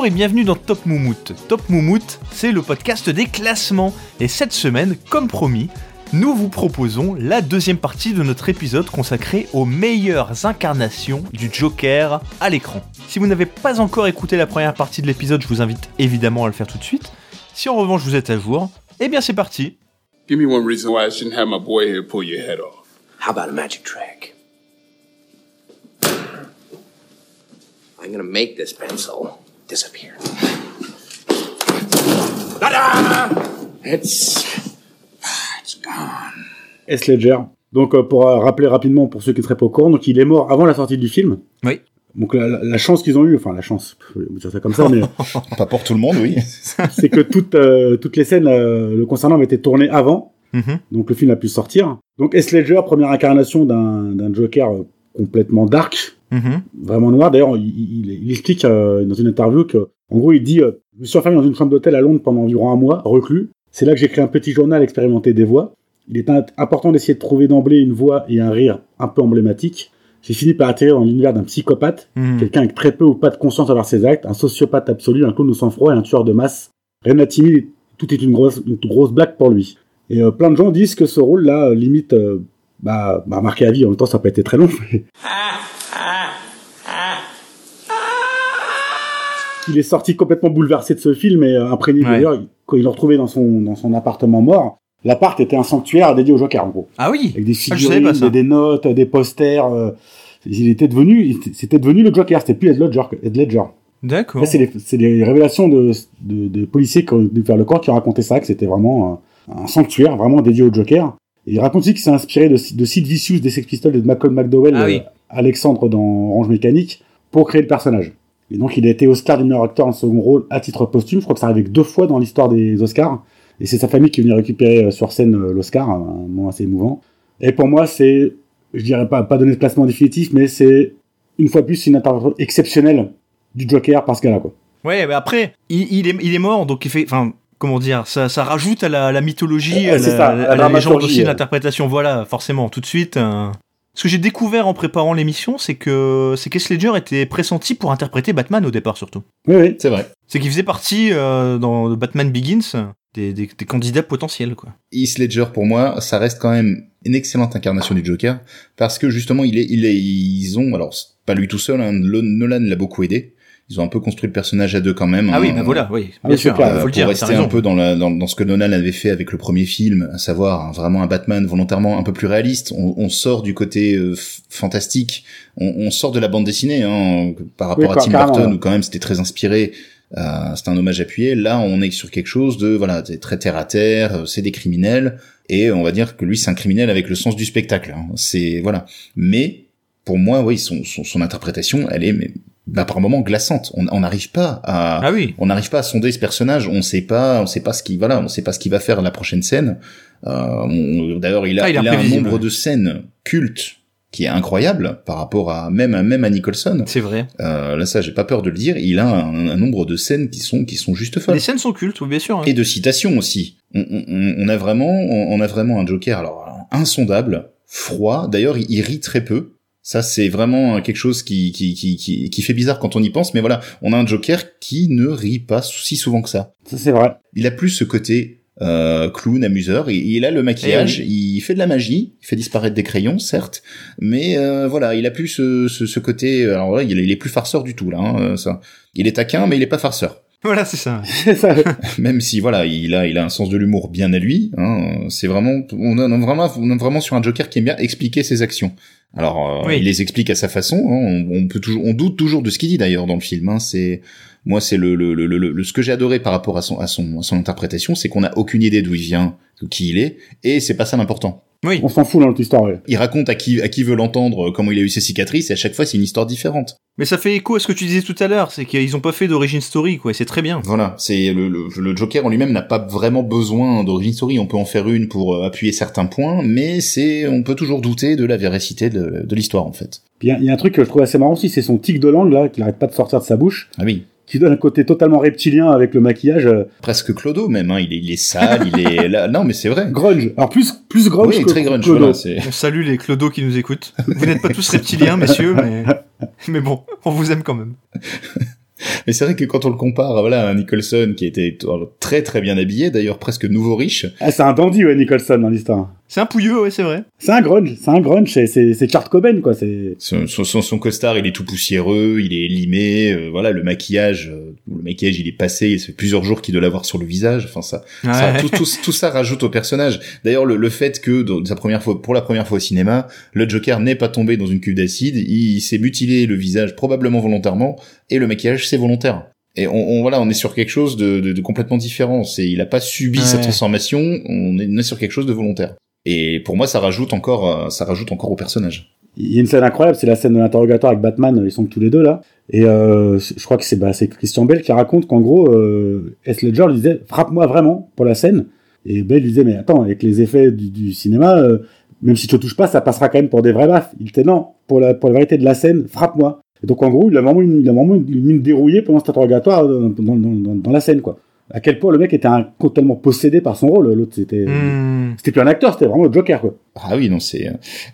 Bonjour et bienvenue dans Top Moumout. Top Moumout, c'est le podcast des classements. Et cette semaine, comme promis, nous vous proposons la deuxième partie de notre épisode consacré aux meilleures incarnations du Joker à l'écran. Si vous n'avez pas encore écouté la première partie de l'épisode, je vous invite évidemment à le faire tout de suite. Si en revanche vous êtes à jour, eh bien c'est parti. Give me one reason why I shouldn't have my boy here pull your head off. How about a magic trick? I'm gonna make this pencil disappear. Ta-da! It's. It's gone. S. Ledger. Donc, euh, pour euh, rappeler rapidement pour ceux qui seraient pas au courant, donc il est mort avant la sortie du film. Oui. Donc la, la- la chance qu'ils ont eue, enfin la chance, je vais dire ça comme ça, mais Pas pour tout le monde, oui. c'est que toutes euh, toutes les scènes euh, le concernant avaient été tournées avant, Mhm. donc le film a pu sortir. Donc S. Ledger, première incarnation d'un d'un Joker euh, complètement dark, Mhm. vraiment noir. D'ailleurs, il, il- il explique euh, dans une interview que, en gros, il dit euh, Je me suis enfermé dans une chambre d'hôtel à Londres pendant environ un mois, reclus. C'est là que j'ai créé un petit journal expérimenté des voix. Il est important d'essayer de trouver d'emblée une voix et un rire un peu emblématique. J'ai fini par atterrir dans l'univers d'un psychopathe, Mhm. quelqu'un avec très peu ou pas de conscience envers ses actes, un sociopathe absolu, un clown au sang-froid et un tueur de masse. Rien n'a timide, tout est une grosse, une grosse blague pour lui. Et euh, plein de gens disent que ce rôle-là, euh, limite, euh, bah, bah, marqué à vie. En même temps, ça n'a pas été très long. mais- Il est sorti complètement bouleversé de ce film et euh, imprégné Ouais. d'ailleurs quand il l'a retrouvé dans son dans son appartement mort. L'appart était un sanctuaire dédié au Joker en gros, Ah oui avec des Ah, figurines, des, notes, des posters. euh, il était devenu, c'était devenu le Joker. C'était plus Heath Ledger. Heath Ledger. D'accord. C'est les, les révélations de, de, de policiers qui ont dû faire le corps qui ont raconté ça, que c'était vraiment un, un sanctuaire, vraiment dédié au Joker. Et il raconte aussi qu'il s'est inspiré de, de Sid Vicious, des Sex Pistols et de Malcolm McDowell, Ah oui. euh, Alexandre dans Orange Mécanique, pour créer le personnage. Et donc, il a été Oscar du meilleur acteur en second rôle à titre posthume. Je crois que ça arrive que deux fois dans l'histoire des Oscars. Et c'est sa famille qui est venue récupérer euh, sur scène euh, l'Oscar, un moment assez émouvant. Et pour moi, c'est, je dirais pas, pas donner de placement définitif, mais c'est, une fois de plus, une interprétation exceptionnelle du Joker par ce gars-là, quoi. Ouais, mais après, il, il est, il est mort, donc il fait, enfin, comment dire, ça, ça rajoute à la, à la mythologie, à la, ça, à la la légende aussi, euh. l'interprétation. Voilà, forcément, tout de suite. euh, Ce que j'ai découvert en préparant l'émission, c'est que c'est qu'Heath Ledger était pressenti pour interpréter Batman au départ, surtout. Oui, oui. C'est vrai. C'est qu'il faisait partie euh, dans Batman Begins des, des, des candidats potentiels, quoi. Heath Ledger, pour moi, ça reste quand même une excellente incarnation du Joker, parce que justement, il est, il est, ils ont, alors, pas lui tout seul, hein, Nolan l'a beaucoup aidé. Ils ont un peu construit le personnage à deux quand même. Ah hein. oui, bah voilà, oui, Ah bien sûr, clair, euh, faut pour le dire, t'as rester un peu dans, la, dans, dans ce que Nolan avait fait avec le premier film, à savoir hein, vraiment un Batman volontairement un peu plus réaliste. On, on sort du côté euh, fantastique, on, on sort de la bande dessinée hein, par rapport Oui, à Tim Burton où quand même c'était très inspiré. Euh, c'est un hommage appuyé. Là, on est sur quelque chose de voilà, très terre à terre. euh, C'est des criminels et on va dire que lui, c'est un criminel avec le sens du spectacle. hein. C'est voilà. Mais pour moi, oui, son, son, son interprétation, elle est mais, bah, par moments glaçante. On on n'arrive pas à Ah oui, on n'arrive pas à sonder ce personnage. On sait pas, on sait pas ce qu'il voilà, on sait pas ce qu'il va faire la prochaine scène. Euh, D'ailleurs, il a, Ah, il a un nombre de scènes cultes qui est incroyable par rapport à même à même à Nicholson. c'est vrai. Euh, là, ça, j'ai pas peur de le dire. Il a un, un nombre de scènes qui sont qui sont juste folles Les scènes sont cultes, oui, bien sûr. hein. et de citations aussi. On, on- on- on a vraiment, on, on a vraiment un Joker alors insondable, froid. D'ailleurs, il, il rit très peu. Ça, c'est vraiment quelque chose qui, qui, qui, qui, qui fait bizarre quand on y pense. Mais voilà, on a un Joker qui ne rit pas si souvent que ça. Ça, c'est vrai. Il a plus ce côté euh, clown, amuseur. Il, il a le maquillage, Eh il fait de la magie, il fait disparaître des crayons, certes, mais euh, voilà, il a plus ce, ce, ce côté. Alors là, il est, il est plus farceur du tout là. hein, ça. Il est taquin, mais il est pas farceur Voilà, c'est ça. Même si voilà il a il a un sens de l'humour bien à lui hein, c'est vraiment on est vraiment on est vraiment sur un Joker qui aime bien expliquer ses actions alors euh, Oui. il les explique à sa façon hein, on, on peut toujours on doute toujours de ce qu'il dit d'ailleurs dans le film hein, c'est moi c'est le, le, le, le, le- ce que j'ai adoré par rapport à son à son à son interprétation c'est qu'on a aucune idée d'où il vient de qui il est et c'est pas ça l'important Oui. On s'en fout dans notre histoire. ouais. il raconte à qui à qui veut l'entendre euh, comment il a eu ses cicatrices et à chaque fois c'est une histoire différente Mais ça fait écho à ce que tu disais tout à l'heure, c'est qu'ils ont pas fait d'origine story, quoi, et c'est très bien. Voilà, c'est le, le, le Joker en lui-même n'a pas vraiment besoin d'origine story. On peut en faire une pour euh, appuyer certains points, mais c'est on peut toujours douter de la véracité de, de l'histoire en fait. Puis il y a- il y, a un truc que je trouve assez marrant aussi, c'est son tic de langue là, qu'il arrête pas de sortir de sa bouche, Ah oui, qui donne un côté totalement reptilien avec le maquillage euh, presque Clodo même. Hein. Il, est, il est sale, il est là. Non, mais c'est vrai. grunge. Alors plus plus grunge Oui, que très grunge. Clodo. Voilà, c'est. On salue les clodos qui nous écoutent. Vous n'êtes pas tous reptiliens, messieurs, mais... mais bon, on vous aime quand même. Mais c'est vrai que quand on le compare, voilà, à Nicholson qui était très très bien habillé, d'ailleurs presque nouveau riche. Ah, c'est un dandy, ouais, Nicholson dans l'histoire. C'est un pouilleux, ouais, c'est vrai. C'est un grunge, c'est un grunge, c'est c'est Kurt Cobain quoi. C'est son, son, son, costard, il est tout poussiéreux, il est limé, euh, voilà, le maquillage, euh, le maquillage, il est passé, ça fait plusieurs jours qu'il doit l'avoir sur le visage. Enfin ça, ça tout, tout, tout, ça rajoute au personnage. D'ailleurs, le, le, fait que dans sa première fois, pour la première fois au cinéma, le Joker n'est pas tombé dans une cuve d'acide, il s'est mutilé le visage probablement volontairement, et le maquillage c'est volontaire. Et on, on, voilà, on est sur quelque chose de, de, de complètement différent. C'est, il a pas subi sa transformation. On est, on est sur quelque chose de volontaire. Et pour moi, ça rajoute encore, euh, ça rajoute encore au personnage. Il y a une scène incroyable, c'est la scène de l'interrogatoire avec Batman. Ils sont tous les deux là. Et euh, je crois que c'est bah, Christian Bell qui raconte qu'en gros, euh, S. Ledger lui disait frappe-moi vraiment pour la scène. Et Bell lui disait mais attends, avec les effets du, cinéma, euh, même si tu te touches pas, ça passera quand même pour des vrais baffes. Il était non, pour la, pour la vérité de la scène, frappe-moi. Et donc en gros, il a vraiment une, il a vraiment une dérouillée pendant cet interrogatoire dans, dans, dans la scène quoi à quel point le mec était un, totalement possédé par son rôle. L'autre, c'était, mmh. c'était plus un acteur, c'était vraiment le Joker, quoi. Ah oui, non, c'est.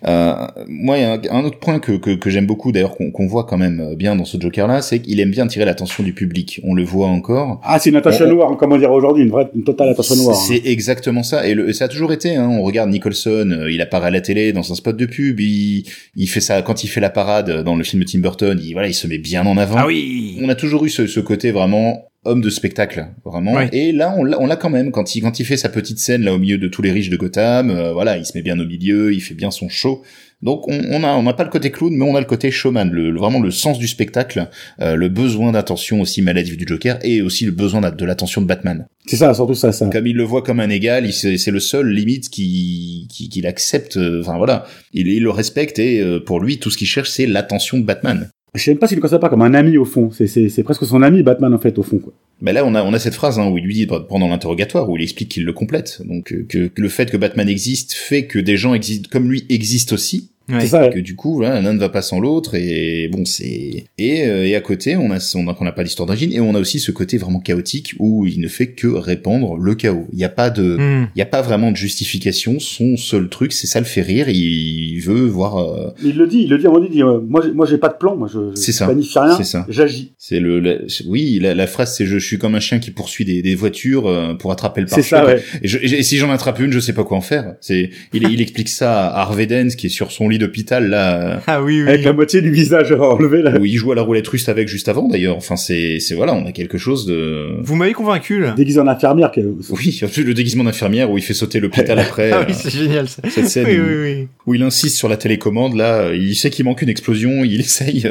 Euh, moi, il y a un, autre point que, que, que j'aime beaucoup, d'ailleurs, qu'on voit quand même bien dans ce Joker-là, c'est qu'il aime bien tirer l'attention du public. On le voit encore. Ah, c'est une attention noire, comment dire aujourd'hui, une vraie, une totale attention noire. C'est hein. exactement ça, et le, ça a toujours été. Hein, on regarde Nicholson, euh, il apparaît à la télé dans un spot de pub, il, il fait ça quand il fait la parade dans le film de Tim Burton. Il voilà, il se met bien en avant. Ah oui. On a toujours eu ce, ce côté vraiment homme de spectacle vraiment et là on l'a quand même quand il quand il fait sa petite scène là au milieu de tous les riches de Gotham euh, voilà il se met bien au milieu il fait bien son show. Donc on, on a on n'a pas le côté clown mais on a le côté showman le, vraiment le sens du spectacle euh, le besoin d'attention aussi maladive du Joker et aussi le besoin de l'attention de Batman. C'est ça surtout ça ça. Comme il le voit comme un égal c'est le seul limite qui qui, qui l'accepte euh, enfin voilà. Il, il le respecte et pour lui tout ce qu'il cherche c'est l'attention de Batman je sais même pas s'il le considère pas comme un ami au fond. C'est presque son ami Batman en fait au fond. Quoi. Ben là on a on a cette phrase hein, où il lui dit pendant l'interrogatoire où il explique qu'il le complète. Donc euh, que, que, le fait que Batman existe fait que des gens existent comme lui existent aussi. Ouais. C'est ça. Que du coup, l'un ne va pas sans l'autre et bon, c'est et, euh, et à côté, on a on n'a pas d'histoire d'origine et on a aussi ce côté vraiment chaotique où il ne fait que répandre le chaos. Il n'y a pas de, mm. il y a pas vraiment de justification. Son seul truc, c'est ça le fait rire. Il veut voir. Euh... Il le dit, il le dit. On dit, euh, moi, moi, j'ai pas de plan. Moi, je, je planifie rien. C'est ça. J'agis. C'est le, la, oui, la, la, phrase, c'est je, suis comme un chien qui poursuit des, des voitures euh, pour attraper le pare C'est ça, ouais. Et, je, et, si j'en attrape une, je sais pas quoi en faire. C'est, il, il explique ça à Harvey Dent qui est sur son lit d'hôpital là ah oui, oui. Avec la moitié du visage enlevé là. Où il joue à la roulette russe avec juste avant d'ailleurs. Enfin c'est c'est voilà, on a quelque chose de. Vous m'avez convaincu là. Déguisé en infirmière. Que... Oui, le déguisement d'infirmière où il fait sauter l'hôpital après. ah oui, c'est génial ça. Cette scène oui, où, oui, oui. où, il insiste sur la télécommande là, il sait qu'il manque une explosion, il essaye,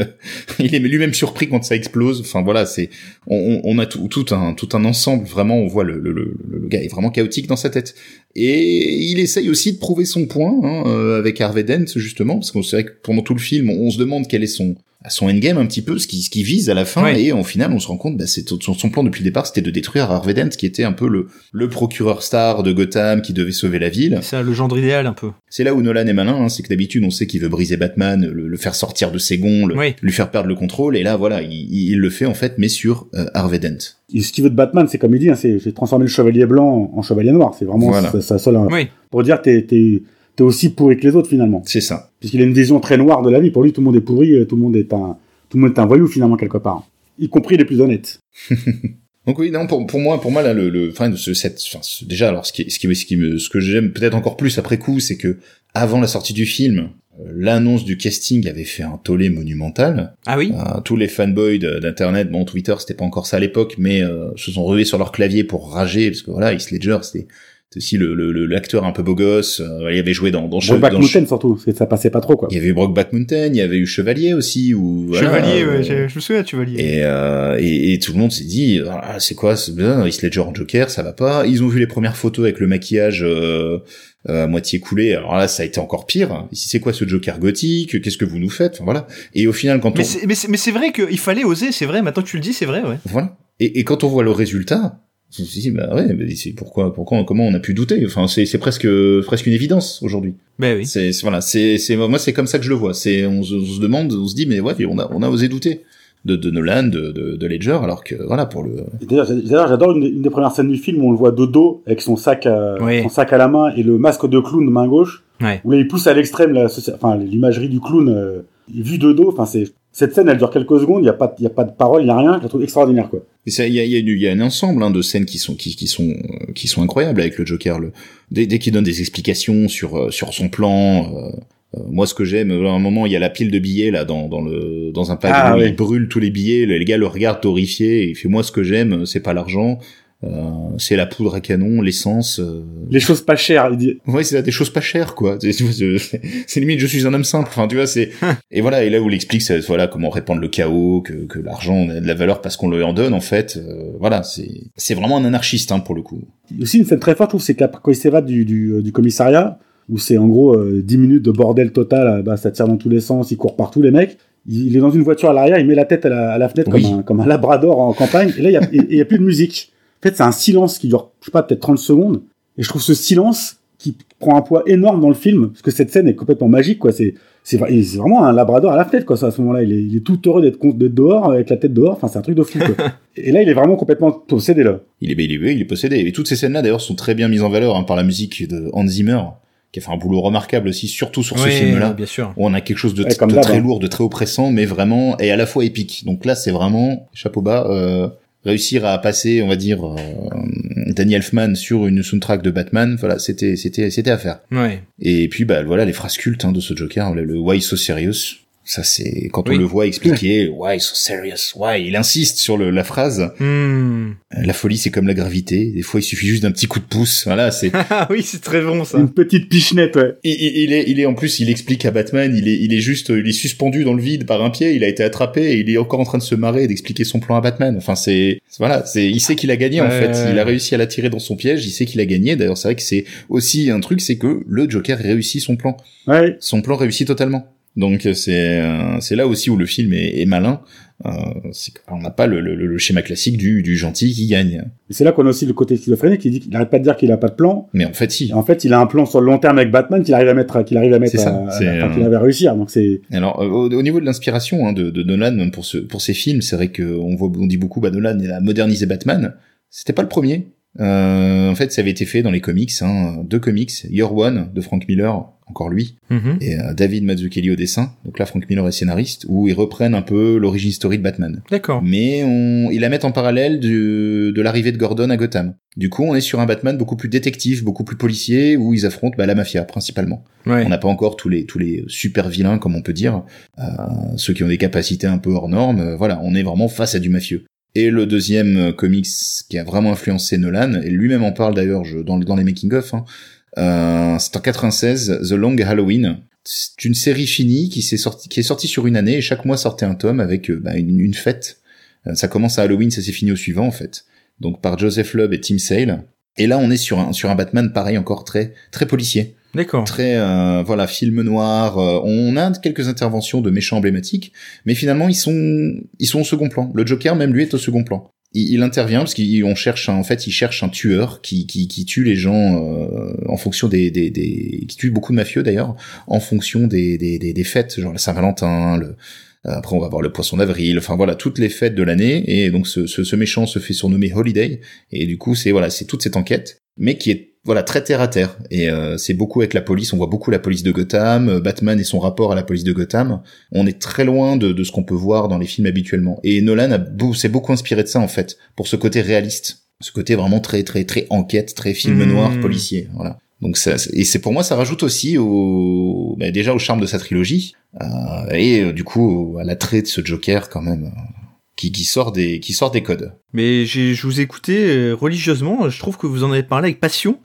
il est lui-même surpris quand ça explose. Enfin voilà, c'est on, on a tout, tout un tout un ensemble vraiment. On voit le, le, le, le gars est vraiment chaotique dans sa tête. Et il essaye aussi de prouver son point hein, euh, avec Harvey Dent justement, parce qu'on sait que pendant tout le film, on se demande quel est son son endgame un petit peu, ce qui ce qui vise à la fin, Ouais. et au final, on se rend compte, bah, c'est son, son plan depuis le départ, c'était de détruire Harvey Dent, qui était un peu le le procureur star de Gotham, qui devait sauver la ville. C'est le genre idéal un peu. C'est là où Nolan est malin, hein, c'est que d'habitude on sait qu'il veut briser Batman, le, le faire sortir de ses gonds, le- lui faire perdre le contrôle, et là voilà, il, il- il le fait en fait, mais sur euh, Harvey Dent. Et ce qu'il veut de Batman, c'est comme il dit, hein, c'est j'ai transformé le chevalier blanc en chevalier noir. C'est vraiment Voilà. sa, sa seule. Oui. Pour dire t'es t'es aussi pourri que les autres finalement. C'est ça. Puisqu'il a une vision très noire de la vie. Pour lui, tout le monde est pourri, euh, tout le monde est un tout le monde est un voyou finalement quelque part, y compris les plus honnêtes. Donc oui, non, pour, pour moi, pour moi là, le, le, enfin, ce, cette, enfin, ce- déjà, alors ce qui, ce qui, ce qui me, ce que j'aime peut-être encore plus après coup, c'est que avant la sortie du film, euh, l'annonce du casting avait fait un tollé monumental. Ah oui? Euh, tous les fanboys d'internet, bon, Twitter, c'était pas encore ça à l'époque, mais euh, se sont rués sur leur clavier pour rager parce que voilà, Heath Ledger, c'était c'était aussi le le- le- l'acteur un peu beau gosse. euh, il avait joué dans dans, Mountain surtout, c'est- ça passait pas trop quoi. Il y avait eu Brokeback Mountain, il y avait eu Chevalier aussi, ou voilà, Chevalier, euh, ouais, j'ai- je me souviens, Chevalier. et, euh, et, et tout le monde s'est dit, ah, c'est quoi, c'est bien, Heath Ledger en Joker, ça va pas. Ils ont vu les premières photos avec le maquillage euh, euh, à moitié coulé. Alors là, ça a été encore pire. Ici, c'est quoi ce Joker gothique? Qu'est-ce que vous nous faites? Enfin, Voilà. Et au final, quand Mais on c'est, mais c'est, mais c'est vrai qu'il fallait oser, c'est vrai, maintenant que tu le dis, c'est vrai, ouais. voilà, et, et quand on voit le résultat, on se dit, bah ouais, mais c'est pourquoi, pourquoi, comment on a pu douter? Enfin, c'est, c'est presque, presque une évidence aujourd'hui. Ben oui. C'est, c'est- voilà, c'est, c'est moi, c'est comme ça que je le vois. C'est, on, se- on se demande, on se dit, mais ouais, on a, on a osé douter de, de Nolan, de, de, de Ledger, alors que voilà, pour le, D'ailleurs, j'adore une, une des premières scènes du film où on le voit de dos avec son sac, à, Oui. son sac à la main et le masque de clown main gauche. Ouais. Où là, il pousse à l'extrême, la enfin, l'imagerie du clown euh, vue de dos. Enfin, c'est, Cette scène, elle dure quelques secondes, il n'y a, pas- il y a pas de parole, il n'y a rien, je la trouve extraordinaire, quoi. Il y a, il y, a, y a un ensemble hein, de scènes qui sont qui, qui sont euh, qui sont incroyables avec le Joker. Le, dès dès qu'il donne des explications sur euh, sur son plan. euh, moi, ce que j'aime, à un moment, il y a la pile de billets là dans dans le dans un pack. Ah, où oui. Il brûle tous les billets. Les gars le regardent horrifiés. Et il fait moi, ce que j'aime, c'est pas l'argent, c'est la poudre à canon, l'essence. euh, Les choses pas chères, il dit. Ouais, c'est des choses pas chères, quoi. C'est- limite, je suis un homme simple. Enfin, tu vois, c'est et voilà. Et là où il explique, c'est voilà comment répandre le chaos, que, que l'argent a de la valeur parce qu'on le en donne. En fait, euh, voilà, c'est c'est vraiment un anarchiste hein, pour le coup. Il y a aussi une scène très forte, je trouve, c'est qu'après, quand il s'évade du, du, euh, du commissariat, où c'est en gros euh, 10 minutes de bordel total, bah, ça tire dans tous les sens, il court partout, les mecs. Il, il est dans une voiture à l'arrière, il met la tête à la, à la fenêtre Oui. comme, un, comme un labrador en campagne, et là, il y a, y a plus de musique. En fait, c'est un silence qui dure, je sais pas, peut-être 30 secondes. Et je trouve ce silence qui prend un poids énorme dans le film, parce que cette scène est complètement magique, quoi. C'est, vraiment un labrador à la fenêtre, quoi, ça, à ce moment-là. Il est, il est tout heureux d'être, dehors, avec la tête dehors. Enfin, c'est un truc de fou, quoi. et là, il est vraiment complètement possédé, là. Il est, il est, il est possédé. Et toutes ces scènes-là, d'ailleurs, sont très bien mises en valeur hein, par la musique de Hans Zimmer, qui a fait un boulot remarquable aussi, surtout sur ce Oui, film-là. bien sûr. où on a quelque chose de, Ouais, comme de d'hab, très hein. lourd, de très oppressant, mais vraiment et à la fois épique. Donc là, c'est vraiment chapeau bas. Euh, réussir à passer, on va dire, euh, Danny Elfman sur une soundtrack de Batman, voilà, c'était c'était c'était à faire. Ouais. Et puis bah voilà les phrases cultes hein, de ce Joker, le, le Why so serious. Ça c'est quand on Oui. le voit expliquer Why so serious, Why, il insiste sur le, la phrase. Hmm. La folie c'est comme la gravité. Des fois il suffit juste d'un petit coup de pouce. Voilà, c'est Ah oui, c'est très bon ça. Une petite pichenette, ouais. il, est, il est en plus, il explique à Batman, il est, il est juste, il est suspendu dans le vide par un pied, il a été attrapé et il est encore en train de se marrer et d'expliquer son plan à Batman. Enfin, c'est, voilà, c'est, il sait qu'il a gagné en Ouais. fait. Il a réussi à l'attirer dans son piège, il sait qu'il a gagné. D'ailleurs, c'est vrai que c'est aussi un truc, c'est que le Joker réussit son plan. Ouais. Son plan réussit totalement. Donc c'est, euh, c'est là aussi où le film est, est malin. Euh, c'est qu'on n'a pas le, le, le schéma classique du, du gentil qui gagne. C'est là qu'on a aussi le côté schizophrénique qui dit qu'il n'arrête pas de dire qu'il a pas de plan. Mais en fait, si. En fait, il a un plan sur le long terme avec Batman qu'il arrive à mettre, qu'il arrive à mettre, enfin, euh, qu'il avait à réussir. Donc c'est, Alors euh, au, au niveau de l'inspiration hein, de, de Nolan même pour ce pour ses films, c'est vrai qu'on voit on dit beaucoup bah Nolan il a modernisé Batman. C'était pas le premier. Euh, en fait, ça avait été fait dans les comics, hein, deux comics, Year One de Frank Miller, encore lui, Mhm. et euh, David Mazzucchelli au dessin. Donc là, Frank Miller est scénariste, où ils reprennent un peu l'origine story de Batman. D'accord. Mais on, ils la mettent en parallèle du, de l'arrivée de Gordon à Gotham. Du coup, on est sur un Batman beaucoup plus détective, beaucoup plus policier, où ils affrontent bah, la mafia principalement. Ouais. On n'a pas encore tous les tous les super vilains comme on peut dire, euh, ceux qui ont des capacités un peu hors normes. euh, voilà, on est vraiment face à du mafieux. Et le deuxième euh, comics qui a vraiment influencé Nolan, et lui-même en parle d'ailleurs dans, les making of, hein, euh, c'est en 96, The Long Halloween. C'est une série finie qui s'est sorti, qui est sortie sur une année et chaque mois sortait un tome avec euh, bah, une, fête. Euh, ça commence à Halloween, ça s'est fini au suivant en fait. Donc par Joseph Loeb et Tim Sale. Et là on est sur un sur un Batman pareil encore très très policier D'accord. très euh, voilà film noir euh, on a quelques interventions de méchants emblématiques mais finalement ils sont ils sont au second plan le Joker même lui est au second plan il, intervient parce qu'on cherche un, en fait il cherche un tueur qui qui, qui tue les gens euh, en fonction des, des des qui tue beaucoup de mafieux d'ailleurs en fonction des des des, des fêtes genre la Saint-Valentin le euh, après, on va voir le poisson d'avril. Enfin voilà, toutes les fêtes de l'année. Et donc, ce, ce, ce méchant se fait surnommer Holiday. Et du coup, c'est voilà, c'est toute cette enquête, mais qui est voilà très terre à terre. Et euh, c'est beaucoup avec la police. On voit beaucoup la police de Gotham, euh, Batman et son rapport à la police de Gotham. On est très loin de, de ce qu'on peut voir dans les films habituellement. Et Nolan a beau- s'est beaucoup inspiré de ça en fait, pour ce côté réaliste, ce côté vraiment très très très enquête, très film Mmh. noir policier. Voilà. Donc ça, et c'est pour moi ça rajoute aussi au bah, déjà au charme de sa trilogie euh, et euh, du coup à l'attrait de ce Joker quand même qui, qui sort des qui sort des codes. Mais j'ai, je vous ai écouté euh, religieusement. Je trouve que vous en avez parlé avec passion.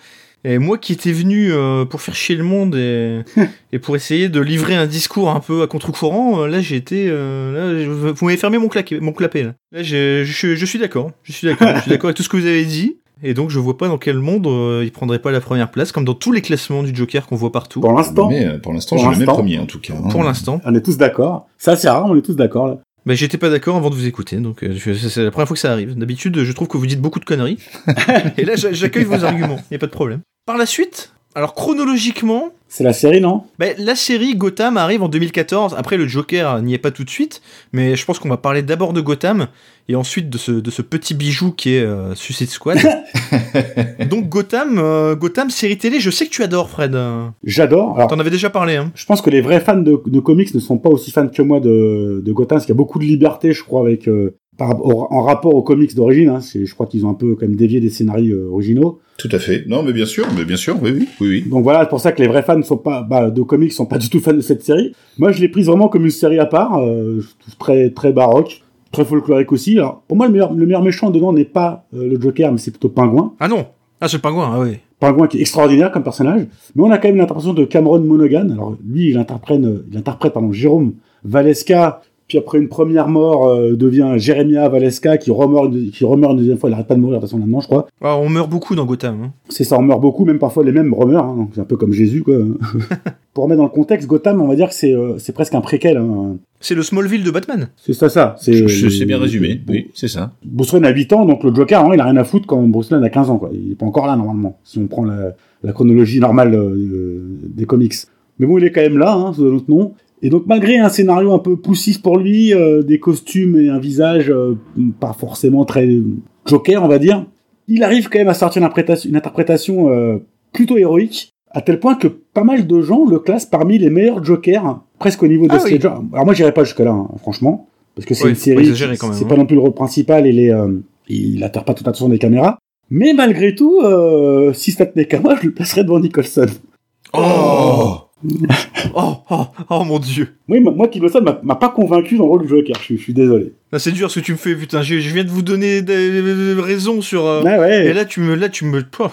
Et moi qui étais venu euh, pour faire chier le monde et, et pour essayer de livrer un discours un peu à contre-courant, euh, là j'ai été, euh, là, je- vous m'avez fermé mon claquet, mon clapet là. Là j'ai- je, suis- je suis d'accord, je suis d'accord, je suis d'accord avec tout ce que vous avez dit. Et donc je vois pas dans quel monde euh, il prendrait pas la première place, comme dans tous les classements du Joker qu'on voit partout. pour l'instant, Mais euh, pour l'instant je le mets premier en tout cas. hein. Pour l'instant. on est tous d'accord. Ça, c'est rare, on est tous d'accord, là. Bah, j'étais pas d'accord avant de vous écouter, donc euh, c'est la première fois que ça arrive. D'habitude, je trouve que vous dites beaucoup de conneries. Et là, j'a- j'accueille vos arguments, y a pas de problème. Par la suite, alors chronologiquement, C'est la série, non? Bah, la série Gotham arrive en 2014. Après, le Joker n'y est pas tout de suite, mais je pense qu'on va parler d'abord de Gotham et ensuite de ce, de ce petit bijou qui est euh, Suicide Squad. Donc Gotham, euh, Gotham série télé. Je sais que tu adores, Fred. J'adore. Alors, T'en avais déjà parlé. Hein. je pense que les vrais fans de, de comics ne sont pas aussi fans que moi de, de Gotham, parce qu'il y a beaucoup de liberté, je crois, avec euh, par, en rapport aux comics d'origine. Hein. Je crois qu'ils ont un peu quand même dévié des scénarios euh, originaux. Tout à fait. Non, mais bien sûr, mais bien sûr, oui, oui, oui. Donc voilà, c'est pour ça que les vrais fans ne sont pas, bah, de comics sont pas du tout fans de cette série. Moi, je l'ai prise vraiment comme une série à part, euh, je trouve très très baroque, très folklorique aussi. Alors pour moi, le meilleur, le meilleur méchant dedans n'est pas euh, le Joker, mais c'est plutôt Pingouin. Ah non. Ah, c'est le pingouin. Ah oui. Pingouin qui est extraordinaire comme personnage. Mais on a quand même l'interprétation de Cameron Monaghan. Alors lui, il interprète, il interprète pardon, Jérôme Valeska. Puis après une première mort, euh, devient Jeremia Valeska qui remeurt, une- qui remeurt une deuxième fois. Il arrête pas de mourir de toute façon maintenant, je crois. Ah, on meurt beaucoup dans Gotham. hein. C'est ça, on meurt beaucoup, même parfois les mêmes remeurent. hein. C'est un peu comme Jésus, quoi. Pour remettre dans le contexte, Gotham, on va dire que c'est euh, c'est presque un préquel. hein. C'est le Smallville de Batman. C'est ça, ça. C'est Je, je bien résumé. Oui, c'est ça. Bruce Wayne a 8 ans, donc le Joker, hein, il a rien à foutre quand Bruce Wayne a 15 ans, quoi. Il est pas encore là, normalement, si on prend la, la chronologie normale euh, des comics. Mais bon, il est quand même là, hein, sous un autre nom. Et donc, malgré un scénario un peu poussif pour lui, euh, des costumes et un visage euh, pas forcément très Joker, on va dire, il arrive quand même à sortir une interprétation, une interprétation euh, plutôt héroïque, à tel point que pas mal de gens le classent parmi les meilleurs Jokers, presque au niveau de Ah oui. Alors moi, j'irai pas jusque-là, hein, franchement, parce que c'est Ouais, une série, c'est hein. pas non plus le rôle principal et les, euh, il attire pas toute l'attention des caméras. Mais malgré tout, euh, si ça tenait qu'à moi, je le placerais devant Nicholson. Oh Oh, oh, oh mon dieu. Oui, moi, moi, Nicholson m'a m'a pas convaincu dans le rôle du Joker, je, suis- je suis désolé. Là, c'est dur ce que tu me fais, putain. Je, je viens de vous donner des raisons sur. euh, ouais. Et là, tu me, là, tu me, oh,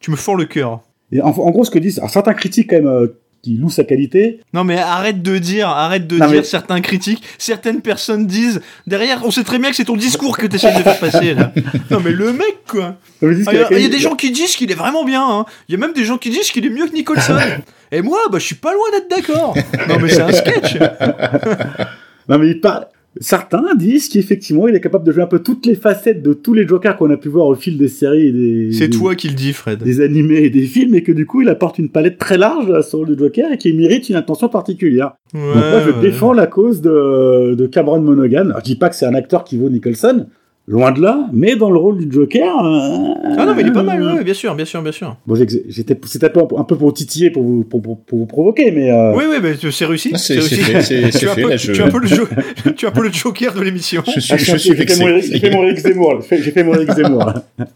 tu me fends le cœur. Et en, en gros, ce que disent alors, certains critiques, quand même, euh, qui louent sa qualité, Non, mais arrête de dire, arrête de Non, dire mais- certains critiques. Certaines personnes disent derrière, on sait très bien que c'est ton discours que t'essayes de faire passer là. Non, mais le mec quoi. Ah, Il y, a- y des gens qui disent qu'il est vraiment bien. hein. Il y a même des gens qui disent qu'il est mieux que Nicholson. Et moi, bah, je suis pas loin d'être d'accord. Non, mais c'est un sketch. Non, mais il parle. Certains disent qu'effectivement, il est capable de jouer un peu toutes les facettes de tous les Jokers qu'on a pu voir au fil des séries et des. C'est toi qui le dis, Fred. Des animés et des films, et que du coup, il apporte une palette très large à son rôle de Joker et qui mérite une attention particulière. Ouais, Donc moi, je ouais. défends la cause de, de Cameron Monaghan. Alors, je dis pas que c'est un acteur qui vaut Nicholson, loin de là, mais dans le rôle du Joker. euh, Ah non, mais il est pas mal, ouais, bien sûr, bien sûr, bien sûr. Bon, j'étais, c'était un peu, un peu pour titiller, pour vous, pour, pour- pour vous provoquer, mais. euh, Oui, oui, mais c'est réussi. Ah, c'est- réussi. c'est fait, c'est- Tu es un fait, peu- là, je- tu un peu le jo- tu es un peu le joker de l'émission. Je suis, ah, je j'ai suis fait- j'ai fait mon- Eric Zemmour. J'ai fait- mon Eric Zemmour.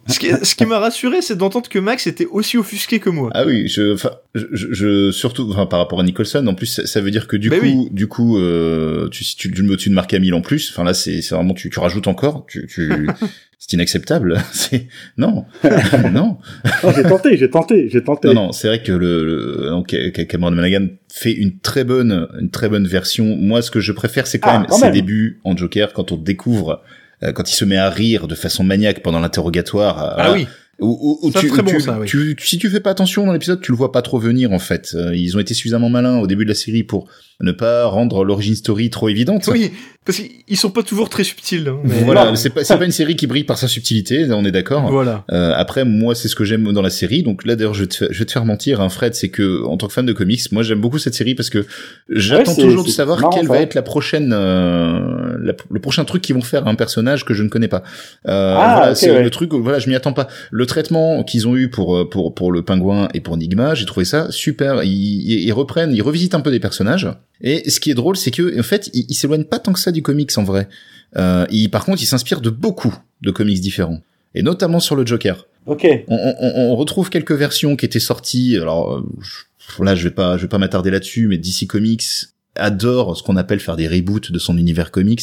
Ce qui, ce qui m'a rassuré, c'est d'entendre que Max était aussi offusqué que moi. Ah oui, je, enfin, je, je, surtout, enfin, par rapport à Nicholson, en plus, ça, ça veut dire que du Bah coup, oui. du coup, euh, tu, si tu, tu le mets au-dessus de Marc Hamill en plus, enfin là, c'est, c'est vraiment, tu, tu rajoutes encore, tu, tu, c'est inacceptable. C'est, non, non, Oh, j'ai tenté, j'ai tenté, j'ai tenté. non, non, c'est vrai que le, le donc, Cameron Monaghan fait une très bonne, une très bonne version. Moi, ce que je préfère, c'est quand Ah, même quand ses même. débuts en Joker, quand on découvre, euh, quand il se met à rire de façon maniaque pendant l'interrogatoire. euh, Ah voilà. oui. Ou, ou- ou Ça, tu, c'est très bon, tu- ça, oui. tu- si tu fais pas attention dans l'épisode, tu le vois pas trop venir en fait. Euh, ils ont été suffisamment malins au début de la série pour ne pas rendre l'origine story trop évidente. Oui, parce qu'ils sont pas toujours très subtils. hein, mais- Voilà, c'est pas c'est pas une série qui brille par sa subtilité, on est d'accord. Voilà. Euh, après, moi, c'est ce que j'aime dans la série. Donc là, d'ailleurs, je vais te, fa- je vais te faire mentir, hein, Fred, c'est que en tant que fan de comics, moi, j'aime beaucoup cette série parce que j'attends Ouais, toujours de savoir marrant, quelle va être la prochaine, euh, la- le prochain truc qu'ils vont faire à un personnage que je ne connais pas. Euh, Ah, voilà, c'est ouais. le truc. Voilà, je m'y attends pas. Le traitement qu'ils ont eu pour euh, pour pour le pingouin et pour Nigma, j'ai trouvé ça super. Ils, ils reprennent, ils revisitent un peu des personnages. Et ce qui est drôle, c'est que en fait, ils s'éloignent pas tant que ça du comics en vrai. Euh, ils, par contre, ils s'inspirent de beaucoup de comics différents, et notamment sur le Joker Ok. on, on- on retrouve quelques versions qui étaient sorties. Alors euh, je- là, je vais pas, je vais pas m'attarder là-dessus, mais DC Comics adore ce qu'on appelle faire des reboots de son univers comics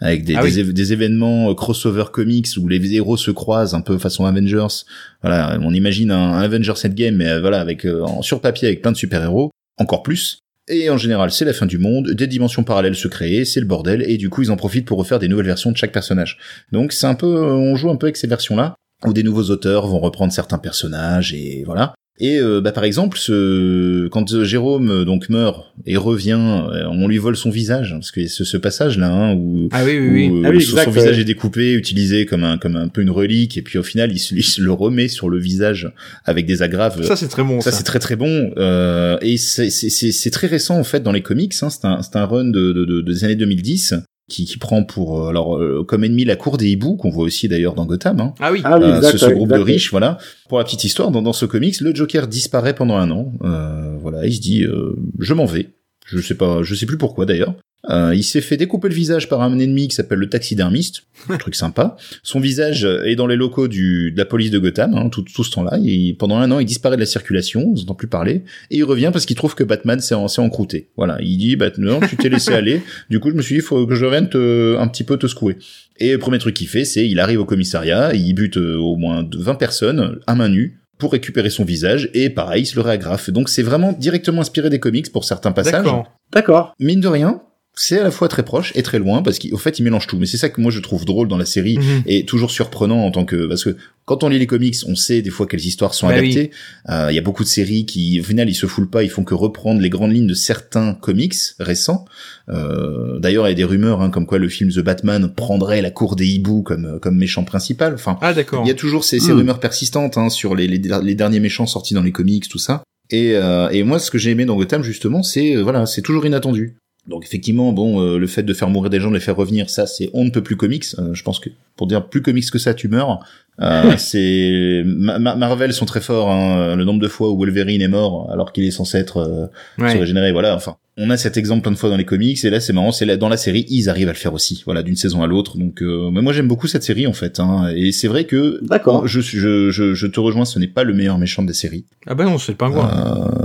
avec des, Ah des, oui. éve- des événements euh, crossover comics où les héros se croisent un peu façon Avengers. Voilà, on imagine un, un Avengers Endgame, mais euh, voilà avec euh, sur papier avec plein de super héros, encore plus. Et en général, c'est la fin du monde, des dimensions parallèles se créent, c'est le bordel, et du coup, ils en profitent pour refaire des nouvelles versions de chaque personnage. Donc, c'est un peu, on joue un peu avec ces versions-là, où des nouveaux auteurs vont reprendre certains personnages, et voilà. Et euh, bah, par exemple, ce... quand euh, Jérôme euh, donc meurt et revient, euh, on lui vole son visage parce que ce, ce passage là hein, où, Ah oui, oui, oui. où, Ah oui, son- exact, son visage ouais. est découpé, utilisé comme un comme un peu une relique, et puis au final il se, il se le remet sur le visage avec des agrafes. Ça, c'est très bon. Ça, Ça, c'est très très bon euh, et c'est c'est c'est c'est très récent en fait dans les comics. Hein, c'est un c'est un run de, de, de- des années 2010 qui qui prend pour euh, alors euh, comme ennemi la cour des hiboux qu'on voit aussi d'ailleurs dans Gotham. Hein. Ah oui. Ah oui, Euh, exact, ce, ce groupe de riches, voilà. Pour la petite histoire, dans, dans ce comics, le Joker disparaît pendant un an. Euh, voilà, il se dit, euh, je m'en vais. Je sais pas, je sais plus pourquoi d'ailleurs. Euh, il s'est fait découper le visage par un ennemi qui s'appelle le taxidermiste, un truc sympa. Son visage est dans les locaux du, de la police de Gotham, hein, tout, tout ce temps-là. Pendant un an, il disparaît de la circulation, on n'entend plus parler, et il revient parce qu'il trouve que Batman s'est en- s'est encrouté. Voilà, il dit, non, tu t'es laissé aller. Du coup, je me suis dit, faut que je revienne te, un petit peu te secouer. Et le premier truc qu'il fait, c'est il arrive au commissariat, il bute euh, au moins 20 personnes à main nue pour récupérer son visage et pareil, il se le réagrafe. Donc c'est vraiment directement inspiré des comics pour certains passages. D'accord. D'accord. Mine de rien, c'est à la fois très proche et très loin parce qu'au fait il mélange tout. Mais c'est ça que moi je trouve drôle dans la série Mhm. et toujours surprenant en tant que parce que quand on lit les comics, on sait des fois quelles histoires sont Bah adaptées. Euh, Il y a beaucoup de séries qui, au final, ils se foulent pas, ils font que reprendre les grandes lignes de certains comics récents. Euh, D'ailleurs, il y a des rumeurs hein, comme quoi le film The Batman prendrait la cour des hiboux comme comme méchant principal. Enfin, Ah d'accord. il y a toujours ces, ces Hmm. rumeurs persistantes hein, sur les, les, les derniers méchants sortis dans les comics, tout ça. Et, euh, et moi, ce que j'ai aimé dans Gotham, justement, c'est euh, voilà, c'est toujours inattendu. Donc effectivement, bon, euh, le fait de faire mourir des gens, de les faire revenir, ça, c'est on ne peut plus comics. Euh, je pense que pour dire plus comics que ça, tu meurs. Euh, c'est Ma- Ma- Marvel sont très forts. Hein, le nombre de fois où Wolverine est mort alors qu'il est censé être euh, Ouais. se régénérer. Voilà. Enfin, on a cet exemple plein de fois dans les comics. Et là, c'est marrant. C'est là dans la série, ils arrivent à le faire aussi. Voilà, d'une saison à l'autre. Donc, euh, mais moi, j'aime beaucoup cette série en fait. Hein, et c'est vrai que D'accord. je, je, je, je te rejoins. Ce n'est pas le meilleur méchant des séries. Ah bah non, c'est le pingouin.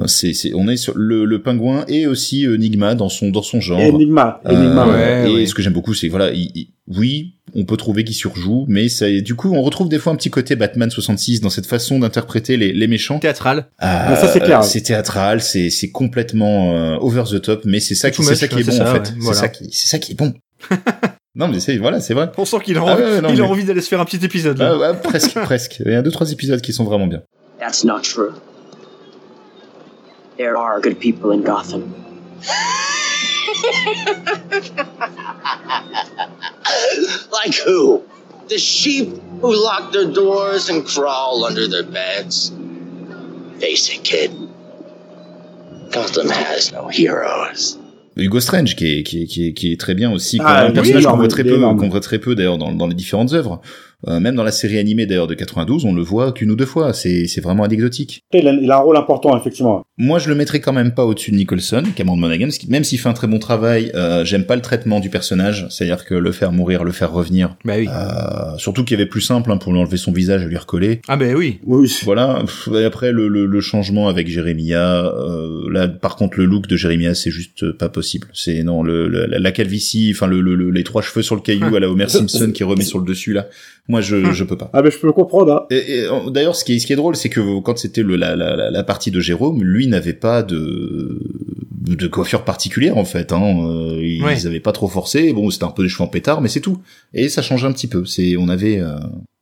Euh, c'est, c'est, on est sur le, le pingouin et aussi euh, Nigma dans son dans son genre. Enigma. Euh, Enigma, ouais. ouais. et ouais. ce que j'aime beaucoup, c'est voilà, il- il- oui, on peut trouver qu'il surjoue, mais ça, du coup, on retrouve des fois un petit côté Batman 66 dans cette façon d'interpréter les, les méchants. Théâtral. Euh, ça, c'est clair. C'est théâtral, c'est c'est complètement euh, over the top, mais c'est ça, C'est qui c'est ça qui est c'est bon ça, en fait. ouais, C'est ça qui c'est ça qui est bon. non mais c'est voilà, c'est vrai. On sent qu'il a, Ah envie, ouais, non, il a mais- envie d'aller se faire un petit épisode. Là. Ah, ouais, presque presque. Il y a deux trois épisodes qui sont vraiment bien. That's not true. There are good people in Gotham. Like who? The sheep who lock their doors and crawl under their beds. Face it, kid. Gotham has no heroes. Hugo Strange qui est qui est qui est, qui est très bien aussi Ah, un oui, personnage qu'on voit très peu qu'on voit très peu d'ailleurs dans, dans les différentes œuvres Euh, même dans la série animée d'ailleurs de 92 on le voit qu'une ou deux fois c'est c'est vraiment anecdotique Il a, il a un rôle important, effectivement. moi je le mettrais quand même pas au-dessus de Nicholson Cameron Monaghan parce que même s'il fait un très bon travail euh, j'aime pas le traitement du personnage c'est-à-dire que le faire mourir le faire revenir Bah oui. euh, surtout qu'il y avait plus simple hein, pour lui enlever son visage et lui recoller Ah bah oui. Oui. voilà. Et après le, le, le changement avec Jérémia, euh, là par contre le look de Jérémia c'est juste pas possible. C'est non le, le- la, la calvitie, enfin le, le- le- les trois cheveux sur le caillou à la Homer Simpson qui remet sur le dessus là. Moi je je peux pas. Ah, mais je peux comprendre, hein. Et, et, d'ailleurs, ce qui est, ce qui est drôle, c'est que quand c'était le, la, la, la- la partie de Jérôme, lui n'avait pas de, de coiffure particulière en fait. Hein. Euh, ils Ouais. avaient pas trop forcé. Bon, c'était un peu des cheveux en pétard, mais c'est tout. Et ça changeait un petit peu. C'est, on avait, euh,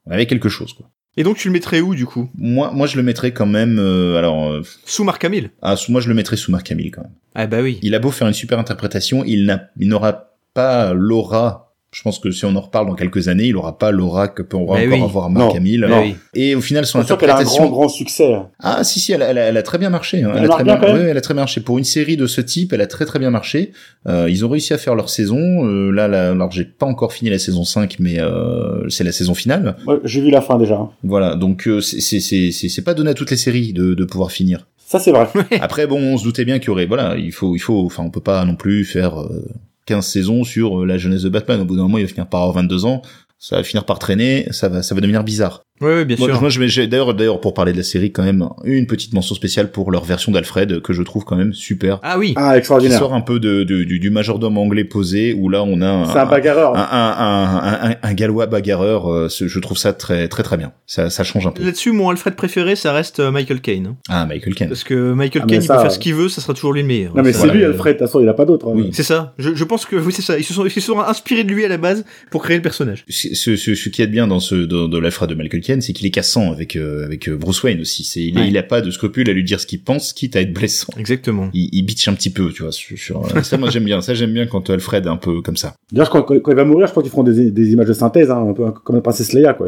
on avait quelque chose quoi. Et donc tu le mettrais où du coup? Moi, moi, je le mettrais quand même. euh, alors, euh, Sous Marc Hamill. ah, sous- moi, je le mettrais sous Marc Hamill quand même. Ah bah oui. Il a beau faire une super interprétation, il n'a, il n'aura pas l'aura. Je pense que si on en reparle dans quelques années, il aura pas l'aura que peut encore oui. avoir Marc Non. Et au final, son sûr qu'elle a un interprétation. grand, grand succès. Ah si si, elle, a- elle, a- elle a très bien marché. hein. Elle a très bien, ouais, elle a très bien marché pour une série de ce type. Elle a très très bien marché. Euh, ils ont réussi à faire leur saison. Euh, là, là, alors j'ai pas encore fini la saison 5, mais euh, c'est la saison finale. Ouais, J'ai vu la fin déjà. Voilà, donc euh, c'est c'est c'est c'est c'est pas donné à toutes les séries de de pouvoir finir. Ça, c'est vrai. Après bon, on se doutait bien qu'il y aurait voilà, il faut il faut enfin on peut pas non plus faire euh, 15 saisons sur euh, la jeunesse de Batman. Au bout d'un moment, il va finir par avoir 22 ans. Ça va finir par traîner, ça va, ça va devenir bizarre. Ouais, bien Moi, sûr. moi, je d'ailleurs, d'ailleurs, pour parler de la série, quand même, une petite mention spéciale pour leur version d'Alfred, que je trouve quand même super. Ah oui. Ah, Qui extraordinaire. sort un peu de, de- du, du majordome anglais posé, où là, on a un, C'est un bagarreur. un, un, un, un- un gallois bagarreur. euh, je trouve ça très, très, très bien. Ça, ça change un peu. Là-dessus, mon Alfred préféré, ça reste euh, Michael Caine. hein. Ah, Michael Caine. Parce que Michael Ah, Caine, il ça, peut faire euh, ce qu'il veut, ça sera toujours lui le meilleur. Non, mais Ça, c'est voilà. lui, Alfred. De toute façon, il a pas d'autre. hein. Oui. C'est ça. Je, je pense que oui, c'est ça. Ils se sont, ils se sont inspirés de lui à la base pour créer le personnage. Ce, ce, ce qui est bien dans ce, de, de l'Alfred de Michael américaine, c'est qu'il est cassant avec euh, avec euh, Bruce Wayne aussi. C'est il, Ouais. il a pas de scrupule à lui dire ce qu'il pense, quitte à être blessant. Exactement. Il, il bitch un petit peu, tu vois. Sur, sur- euh, ça, moi j'aime bien. Ça j'aime bien quand Alfred est un peu comme ça. D'ailleurs, que quand il va mourir, je crois qu'ils feront des, des images de synthèse, hein, un peu comme la princesse Leia, quoi.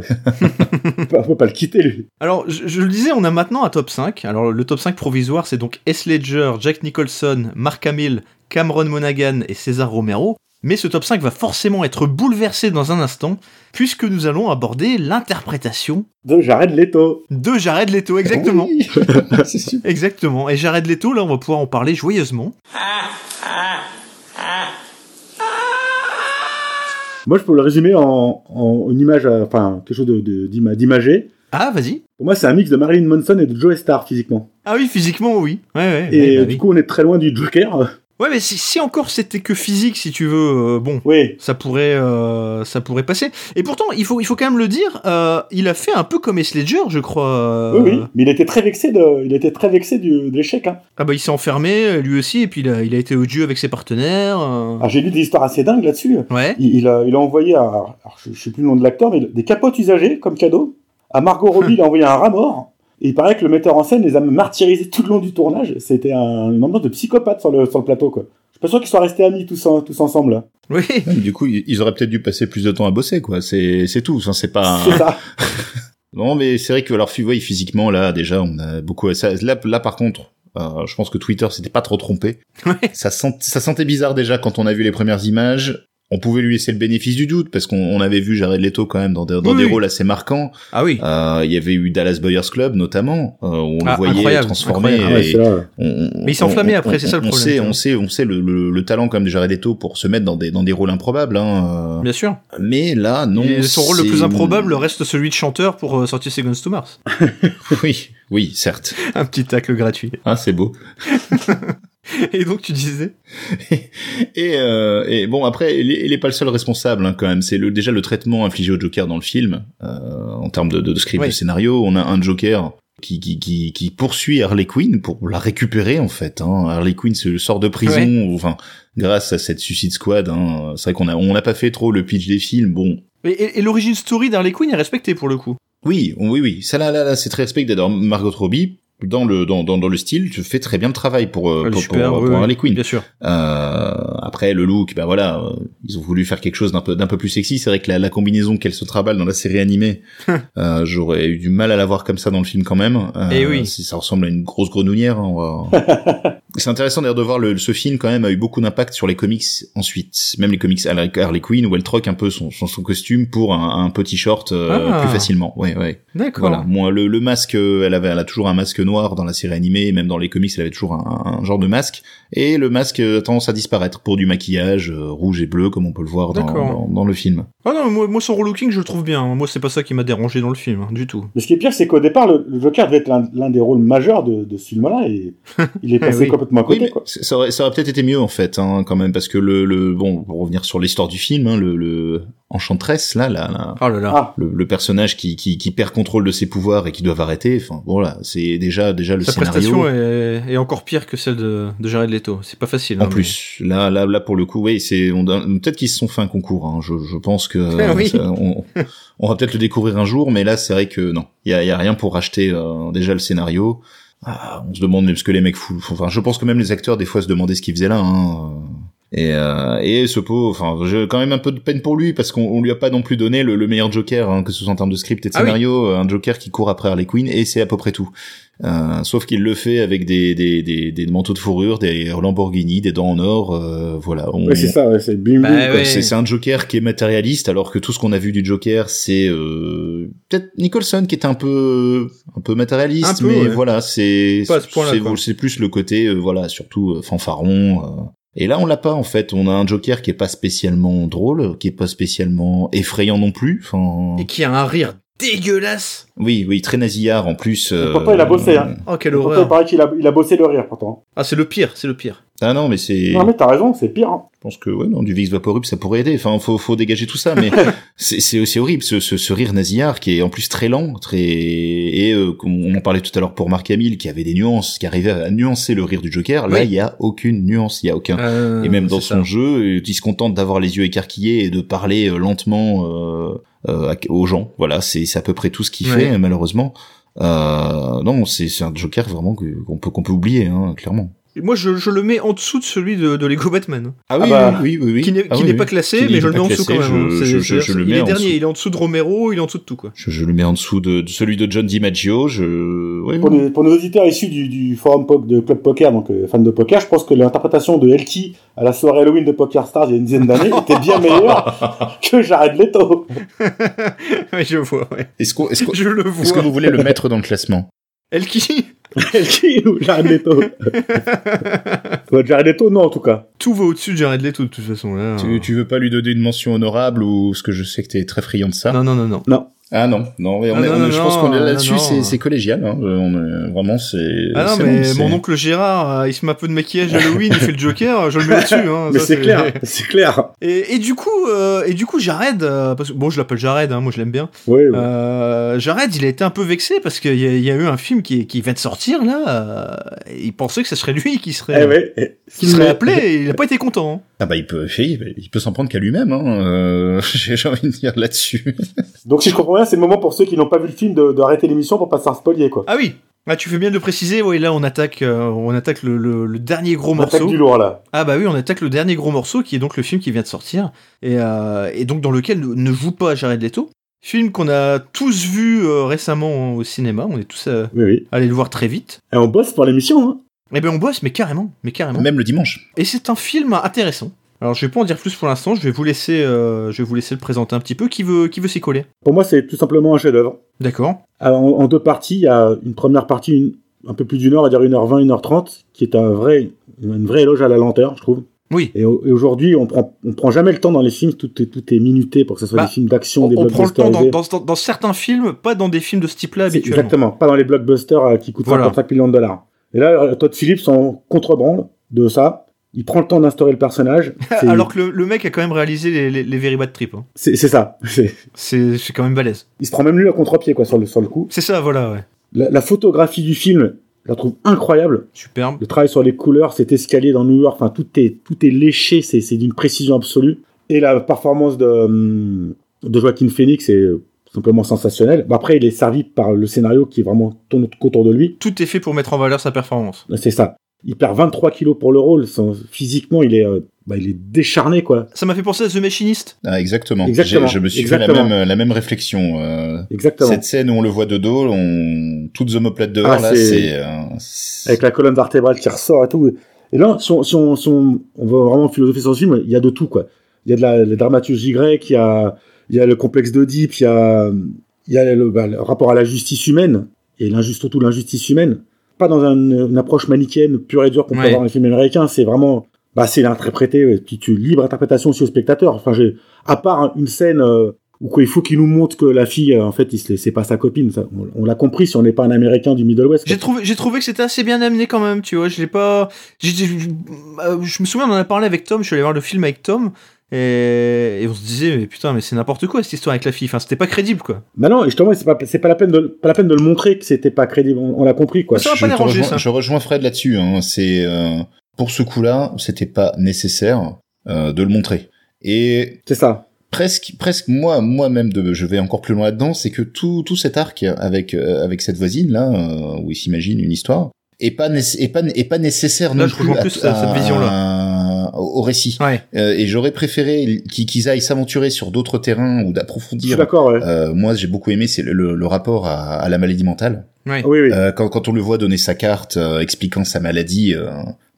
on peut- on peut pas le quitter, lui. Alors, je, je le disais, on a maintenant un top 5. Alors, le top 5 provisoire, c'est donc S. Ledger, Jack Nicholson, Mark Hamill, Cameron Monaghan et César Romero. Mais ce top 5 va forcément être bouleversé dans un instant, puisque nous allons aborder l'interprétation De Jared Leto. de Jared Leto, exactement. Oui. super. Exactement. Et Jared Leto, là, on va pouvoir en parler joyeusement. Moi, je peux le résumer en, en une image, euh, enfin, quelque chose de, de- d'ima- d'imagé. Ah, vas-y. Pour moi, c'est un mix de Marilyn Manson et de Joe Star, physiquement. Ah oui, physiquement, oui. Ouais, ouais. Et ouais, bah oui. du coup, on est très loin du Joker. Ouais, mais si, si encore c'était que physique, si tu veux, euh, bon, oui. ça pourrait, euh, ça pourrait passer. Et pourtant, il faut, il faut quand même le dire, euh, il a fait un peu comme Heath Ledger, je crois. euh, Oui, oui. Mais il était très vexé de, il était très vexé du, de l'échec, hein. Ah bah il s'est enfermé, lui aussi, et puis il a, il a été odieux avec ses partenaires. euh. Alors, j'ai lu des histoires assez dingues là-dessus. Ouais. Il, il a, il a envoyé, à, alors, je, je sais plus le nom de l'acteur, mais des capotes usagées comme cadeau. À Margot Robbie, il a envoyé un rat mort. Et il paraît que le metteur en scène les a martyrisés tout le long du tournage. C'était un, une ambiance de psychopathe sur le, sur le plateau, quoi. Je suis pas sûr qu'ils soient restés amis tous, en- tous ensemble, là. Oui. Ouais, Du coup, ils auraient peut-être dû passer plus de temps à bosser, quoi. C'est c'est tout. Enfin, c'est pas. C'est ça. Non, mais c'est vrai que alors oui, physiquement là déjà on a beaucoup ça, là là par contre euh, je pense que Twitter s'était pas trop trompé. Ouais. Ça sent, ça sentait bizarre déjà quand on a vu les premières images. On pouvait lui laisser le bénéfice du doute parce qu'on on avait vu Jared Leto quand même dans des, dans Oui, des oui. rôles assez marquants. Ah oui. Euh, Il y avait eu Dallas Buyers Club notamment euh, où on Ah, le voyait incroyable, transformé. incroyable. Ah ouais, et on- Mais il on- après, c'est ça le on problème, sait, on sait, on sait le, le, le talent quand même de Jared Leto pour se mettre dans des dans des rôles improbables. Hein. Bien sûr. Mais là non. Et son rôle le plus improbable reste celui de chanteur pour euh, sortir Seconds to Mars. Oui, oui, certes. Un petit tacle gratuit. Ah, c'est beau. Et donc tu disais Et, euh, et bon après, il est, il est pas le seul responsable hein, quand même. C'est le, déjà le traitement infligé au Joker dans le film euh, en termes de, de, de script, Oui. de scénario. On a un Joker qui, qui, qui, qui poursuit Harley Quinn pour la récupérer en fait. Hein. Harley Quinn se sort de prison, enfin grâce à cette Suicide Squad. Hein. C'est vrai qu'on a on n'a pas fait trop le pitch des films. Bon, Et, et, et l'origine story d'Harley Quinn est respectée pour le coup. oui, oui, oui. Ça là, là, là c'est très respecté. Alors Margot Robbie dans le dans, dans, dans le style, tu fais très bien le travail pour euh, est pour, super, pour, oui, pour oui, Harley Quinn. Bien sûr. Euh, après le look, ben voilà, euh, ils ont voulu faire quelque chose d'un peu d'un peu plus sexy. C'est vrai que la, la combinaison qu'elle se traballe dans la série animée, euh, j'aurais eu du mal à la voir comme ça dans le film quand même. Euh, Eh oui. c'est- ça ressemble à une grosse grenouillère. hein, on va- c'est intéressant d'ailleurs de voir le, ce film quand même a eu beaucoup d'impact sur les comics ensuite, même les comics Harley Harley Quinn où elle troque un peu son son, son costume pour un, un petit short euh, Ah. plus facilement. Ouais, ouais. D'accord. Voilà. Moi, le, le masque, elle avait, elle a toujours un masque noir dans la série animée, même dans les comics, elle avait toujours un, un genre de masque. Et le masque a tendance à disparaître pour du maquillage euh, rouge et bleu, comme on peut le voir dans, dans, dans le film. Ah non, moi, moi son relooking je le trouve bien. Moi c'est pas ça qui m'a dérangé dans le film, hein, du tout. Mais ce qui est pire, c'est qu'au départ, le, le Joker devait être l'un, des rôles majeurs de, de ce film-là, et il est passé Oui. Complètement à Oui, côté, quoi. ça aurait, ça aurait peut-être été mieux en fait, hein, quand même, parce que le, le bon, pour revenir sur l'histoire du film, hein, le, le Enchantress, là, là, là, Oh là là. Ah, le, le personnage qui, qui, qui perd contrôle de ses pouvoirs et qui doivent arrêter. Enfin, voilà, c'est déjà, déjà le Sa scénario. prestation est, est encore pire que celle de, de Jared Leto. C'est pas facile. En hein, plus, là, là, là, pour le coup, oui, c'est peut-être qu'ils se sont fait un concours. Hein. Je, je pense que Ah oui. ça- on, on va peut-être le découvrir un jour, mais là, c'est vrai que non, il y a, y a rien pour racheter euh, déjà le scénario. Ah, on se demande même ce que les mecs foutent. Enfin, je pense que même les acteurs des fois se demandaient ce qu'ils faisaient là. Hein. Et, euh, et ce pot, enfin, j'ai quand même un peu de peine pour lui parce qu'on on lui a pas non plus donné le, le meilleur Joker, hein, que ce soit en termes de script et de Ah oui. scénario, un Joker qui court après Harley Quinn et c'est à peu près tout. Euh, sauf qu'il le fait avec des, des, des, des manteaux de fourrure, des Lamborghini, des dents en or, euh, voilà. On- ouais, c'est ça, ouais, c'est bim, Bah, ouais. c'est c'est un Joker qui est matérialiste, alors que tout ce qu'on a vu du Joker, c'est euh, peut-être Nicholson qui est un peu un peu matérialiste, Un peu, mais ouais. voilà, c'est ce c'est plus le côté euh, voilà, surtout euh, fanfaron. Euh. Et là, on l'a pas en fait. On a un Joker qui est pas spécialement drôle, qui est pas spécialement effrayant non plus. Enfin, Et qui a un rire dégueulasse. oui, oui, très nasillard en plus. euh, pourtant, il a bossé, hein. Oh quelle Pourtant, il horreur. paraît qu'il a, il a bossé le rire, pourtant. Ah c'est le pire, c'est le pire. Ah non, mais c'est. Non, mais t'as raison, c'est pire. hein. Je pense que ouais, non, du Vicks Vaporub, ça pourrait aider. Enfin, faut, faut dégager tout ça, mais c'est, c'est, c'est horrible ce, ce, ce rire nasillard qui est en plus très lent, très et euh, on en parlait tout à l'heure pour Mark Hamill, qui avait des nuances, qui arrivait à nuancer le rire du Joker. Là, Oui. il y a aucune nuance, il y a aucun. Euh, et même dans son ça. jeu, il se contente d'avoir les yeux écarquillés et de parler euh, lentement euh, euh, aux gens. Voilà, c'est, c'est à peu près tout ce qu'il Ouais. fait, malheureusement. Euh, non, c'est, c'est un Joker vraiment qu'on peut, qu'on peut oublier, hein, clairement. Moi, je, je le mets en dessous de celui de, de Lego Batman. Ah oui, bah, oui, oui, oui. Qui n'est Ah oui, pas classé, mais je le mets en dessous quand même. je- C'est- je- je- c'est- je le il est en dernier, dessous. il est en dessous de Romero, il est en dessous de tout, quoi. Je, je le mets en dessous de, de celui de John DiMaggio. Je, oui, Pour, oui. les- pour nos auditeurs issus du, du forum de Club Poker, donc euh, fans de poker, je pense que l'interprétation de Elki à la soirée Halloween de Poker Stars il y a une dizaine d'années était bien meilleure que Jared Leto. Je vois, ouais. Est-ce est-ce qu'on- Je le est-ce que vois. vous voulez le mettre dans le classement? Elki Jared Leto Ouais, Jared Leto, non, en tout cas. Tout va au-dessus de Jared Leto, de toute façon. Là. tu, tu veux pas lui donner une mention honorable ou ce que je sais que t'es très friand de ça Non, non, non, non. Ah non, non, mais on Ah est- non, on est- non, je pense qu'on est là-dessus, c'est, collégial. Hein. Euh, On est, vraiment, c'est. Ah non, mais bon, mon oncle Gérard, euh, il se met un peu de maquillage Halloween, il fait le Joker, je le mets au-dessus. Hein, Mais c'est clair, c'est clair. Et, et du coup, euh, et du coup, Jared, euh, parce que bon, je l'appelle Jared, hein, moi je l'aime bien. Oui, oui. Euh, Jared, il a été un peu vexé parce qu'il y, a- il y a eu un film qui, qui vient de sortir là. et il pensait que ce serait lui qui serait, Eh ouais, qui serait appelé. Et il a pas été content. Ah bah il peut, il, il peut s'en prendre qu'à lui-même. Hein. Euh, j'ai envie de dire là-dessus. Donc si je comprends bien, c'est le moment pour ceux qui n'ont pas vu le film de- d'arrêter l'émission pour pas se faire spoiler, quoi. Ah oui. Ah, tu fais bien de le préciser. Oui, là, on attaque, euh, on attaque le, le- le dernier gros On attaque morceau. du lourd, là. Ah bah oui, on attaque le dernier gros morceau qui est donc le film qui vient de sortir et, euh, et donc dans lequel ne joue pas Jared Leto. Film qu'on a tous vu euh, récemment au cinéma. On est tous euh, Oui, oui. allés le voir très vite. Et on bosse pour l'émission, hein. Eh ben on bosse, mais carrément, mais carrément. Même le dimanche. Et c'est un film intéressant. Alors je vais pas en dire plus pour l'instant. Je vais vous laisser, euh, je vais vous laisser le présenter un petit peu. Qui veut, qui veut s'y coller? Pour moi, c'est tout simplement un chef-d'œuvre. D'accord. Alors, En, en deux parties, il y a une première partie, une- un peu plus d'une heure, on va dire 1h20, 1h30, qui est un vrai, une vraie éloge à la lenteur, je trouve. Oui. Et, au- et aujourd'hui, on prend, on prend jamais le temps dans les films, tout est, tout est minuté pour que ce soit Bah, des films d'action, On, des on prend le temps dans, blockbusters. dans, dans certains films, pas dans des films de ce type-là habituellement. Exactement, pas dans les blockbusters euh, qui coûtent Voilà. 55 millions de dollars. Et là, euh, Todd Phillips en contrebande de ça. Il prend le temps d'instaurer le personnage. Alors que le, le mec a quand même réalisé les, les, les Very Bad Trip. hein. C'est ça. C'est- quand même balèze. Il se prend même lui à contre-pied quoi, sur, le, sur le coup. C'est ça, voilà, ouais. La, la photographie du film, je la trouve incroyable. Superbe. Le travail sur les couleurs, cet escalier dans New York, enfin tout est tout est léché, c'est d'une précision absolue. Et la performance de hum, de Joaquin Phoenix est simplement sensationnelle. Bon, après, il est servi par le scénario qui est vraiment tourne autour de lui. Tout est fait pour mettre en valeur sa performance. C'est ça. Il perd 23 kilos pour le rôle. Son- physiquement, il est euh, bah, il est décharné quoi. Ça m'a fait penser à The Machinist. Ah, exactement. Exactement. Je me suis Exactement. fait la même, la même réflexion. Euh, Exactement. cette scène où on le voit de dos, on toutes omoplates dehors, Ah, là, c'est- euh, avec la colonne vertébrale qui ressort et tout. Et là, si on, si on, si on, on va vraiment philosopher sur ce film, il y a de tout, quoi. Il y a de la, la dramaturgie grecque, il y a, il y a le complexe d'Oedipe, il y a, il y a le, bah, le rapport à la justice humaine, et surtout l'injustice humaine. Pas dans un- une approche manichéenne pure et dure qu'on peut Ouais. avoir dans les films américains, c'est vraiment, bah, c'est interprété, puis tu libre interprétation aussi au spectateur. Enfin, j'ai, à part une scène, euh, où quoi, il faut qu'il nous montre que la fille, euh, en fait, il se- c'est pas sa copine. Ça, on on l'a compris si on n'est pas un américain du Middle West. J'ai trouvé, j'ai trouvé que c'était assez bien amené quand même, tu vois. Je l'ai pas. euh, je me souviens, on en a parlé avec Tom. Je suis allé voir le film avec Tom. Et, et on se disait, mais putain, mais c'est n'importe quoi cette histoire avec la fille. Enfin, c'était pas crédible, quoi. Bah non, et justement, c'est pas, c'est pas la peine de, pas la peine de le montrer que c'était pas crédible. On, on l'a compris, quoi. Ça va je, pas déranger, rejoins, ça. je rejoins Fred là-dessus. Hein. C'est euh, pour ce coup-là, c'était pas nécessaire euh, de le montrer. Et C'est ça. presque, presque moi, moi-même, de, je vais encore plus loin là-dedans, c'est que tout, tout cet arc avec euh, avec cette voisine là, euh, où il s'imagine une histoire, est pas est pas est pas nécessaire Là, non je plus plus cette- cette vision-là. à- au au récit. Ouais. Euh, et j'aurais préféré qu'ils aillent s'aventurer sur d'autres terrains ou Je suis d'approfondir. d'accord, ouais. Euh, moi, j'ai beaucoup aimé, c'est le, le- le rapport à, à la maladie mentale. Ouais. oui, oui. Euh, quand, quand on le voit donner sa carte, euh, expliquant sa maladie,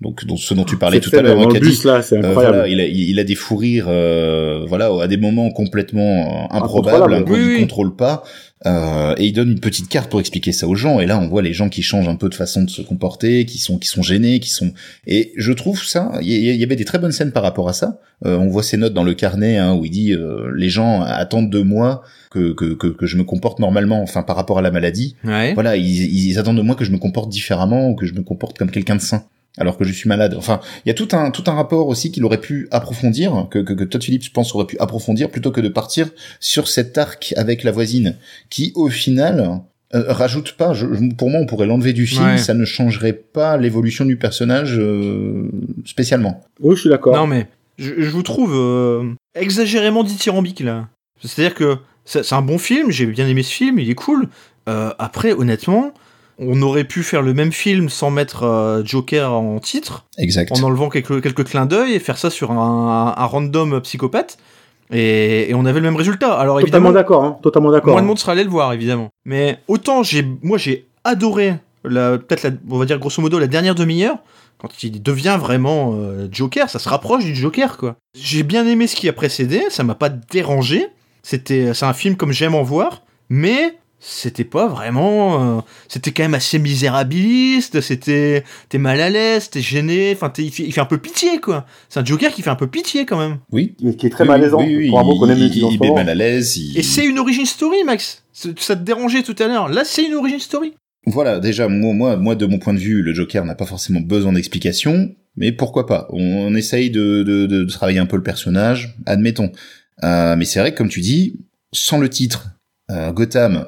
donc dont, ce dont tu parlais tout à l'heure, euh, voilà, il a, il, a des fous rires, euh, voilà, à des moments complètement euh, improbables, hein, qu'on Oui, ne oui. contrôle pas, euh, et il donne une petite carte pour expliquer ça aux gens. Et là, on voit les gens qui changent un peu de façon de se comporter, qui sont qui sont gênés, qui sont. Et je trouve ça, il y, il y avait des très bonnes scènes par rapport à ça. Euh, on voit ses notes dans le carnet hein, où il dit euh, les gens attendent de moi que, que que que je me comporte normalement, enfin par rapport à la maladie Ouais. voilà, ils, ils attendent de moi que je me comporte différemment ou que je me comporte comme quelqu'un de sain. Alors que je suis malade. Enfin, il y a tout un tout un rapport aussi qu'il aurait pu approfondir, que, que, que Todd Phillips je pense aurait pu approfondir plutôt que de partir sur cet arc avec la voisine, qui au final euh, rajoute pas. Je, pour moi, on pourrait l'enlever du film, Ouais. ça ne changerait pas l'évolution du personnage euh, spécialement. Oui, je suis d'accord. Non mais je, je vous trouve euh, exagérément dithyrambique là. C'est-à-dire que c'est c'est un bon film, j'ai bien aimé ce film, il est cool. Euh, après, honnêtement, on aurait pu faire le même film sans mettre euh, Joker en titre, Exact. en enlevant quelques, quelques clins d'œil et faire ça sur un, un random psychopathe, et, et on avait le même résultat. Alors Totalement évidemment, d'accord, hein. Totalement d'accord. moins de hein. monde sera allé le voir, évidemment. Mais autant j'ai, moi j'ai adoré, la, peut-être on va dire grosso modo la dernière demi-heure, quand il devient vraiment euh, Joker, ça se rapproche du Joker, quoi. J'ai bien aimé ce qui a précédé, ça m'a pas dérangé. C'était, c'est un film comme j'aime en voir, mais c'était pas vraiment, euh, c'était quand même assez misérabiliste. C'était, t'es mal à l'aise, t'es gêné, enfin t'es- il fait, il fait un peu pitié, quoi. C'est un Joker qui fait un peu pitié quand même. Oui. Mais qui est très Oui, malaisant. Oui, oui, pour un mot qu'on aime il, est mal à l'aise. il- Et c'est une origin story, Max. C'est- Ça te dérangeait tout à l'heure. Là, c'est une origin story. Voilà, déjà, moi, moi, moi, de mon point de vue, le Joker n'a pas forcément besoin d'explication, mais pourquoi pas? On, on essaye de, de, de, de travailler un peu le personnage, admettons. Euh, mais c'est vrai que, comme tu dis, sans le titre, euh, Gotham,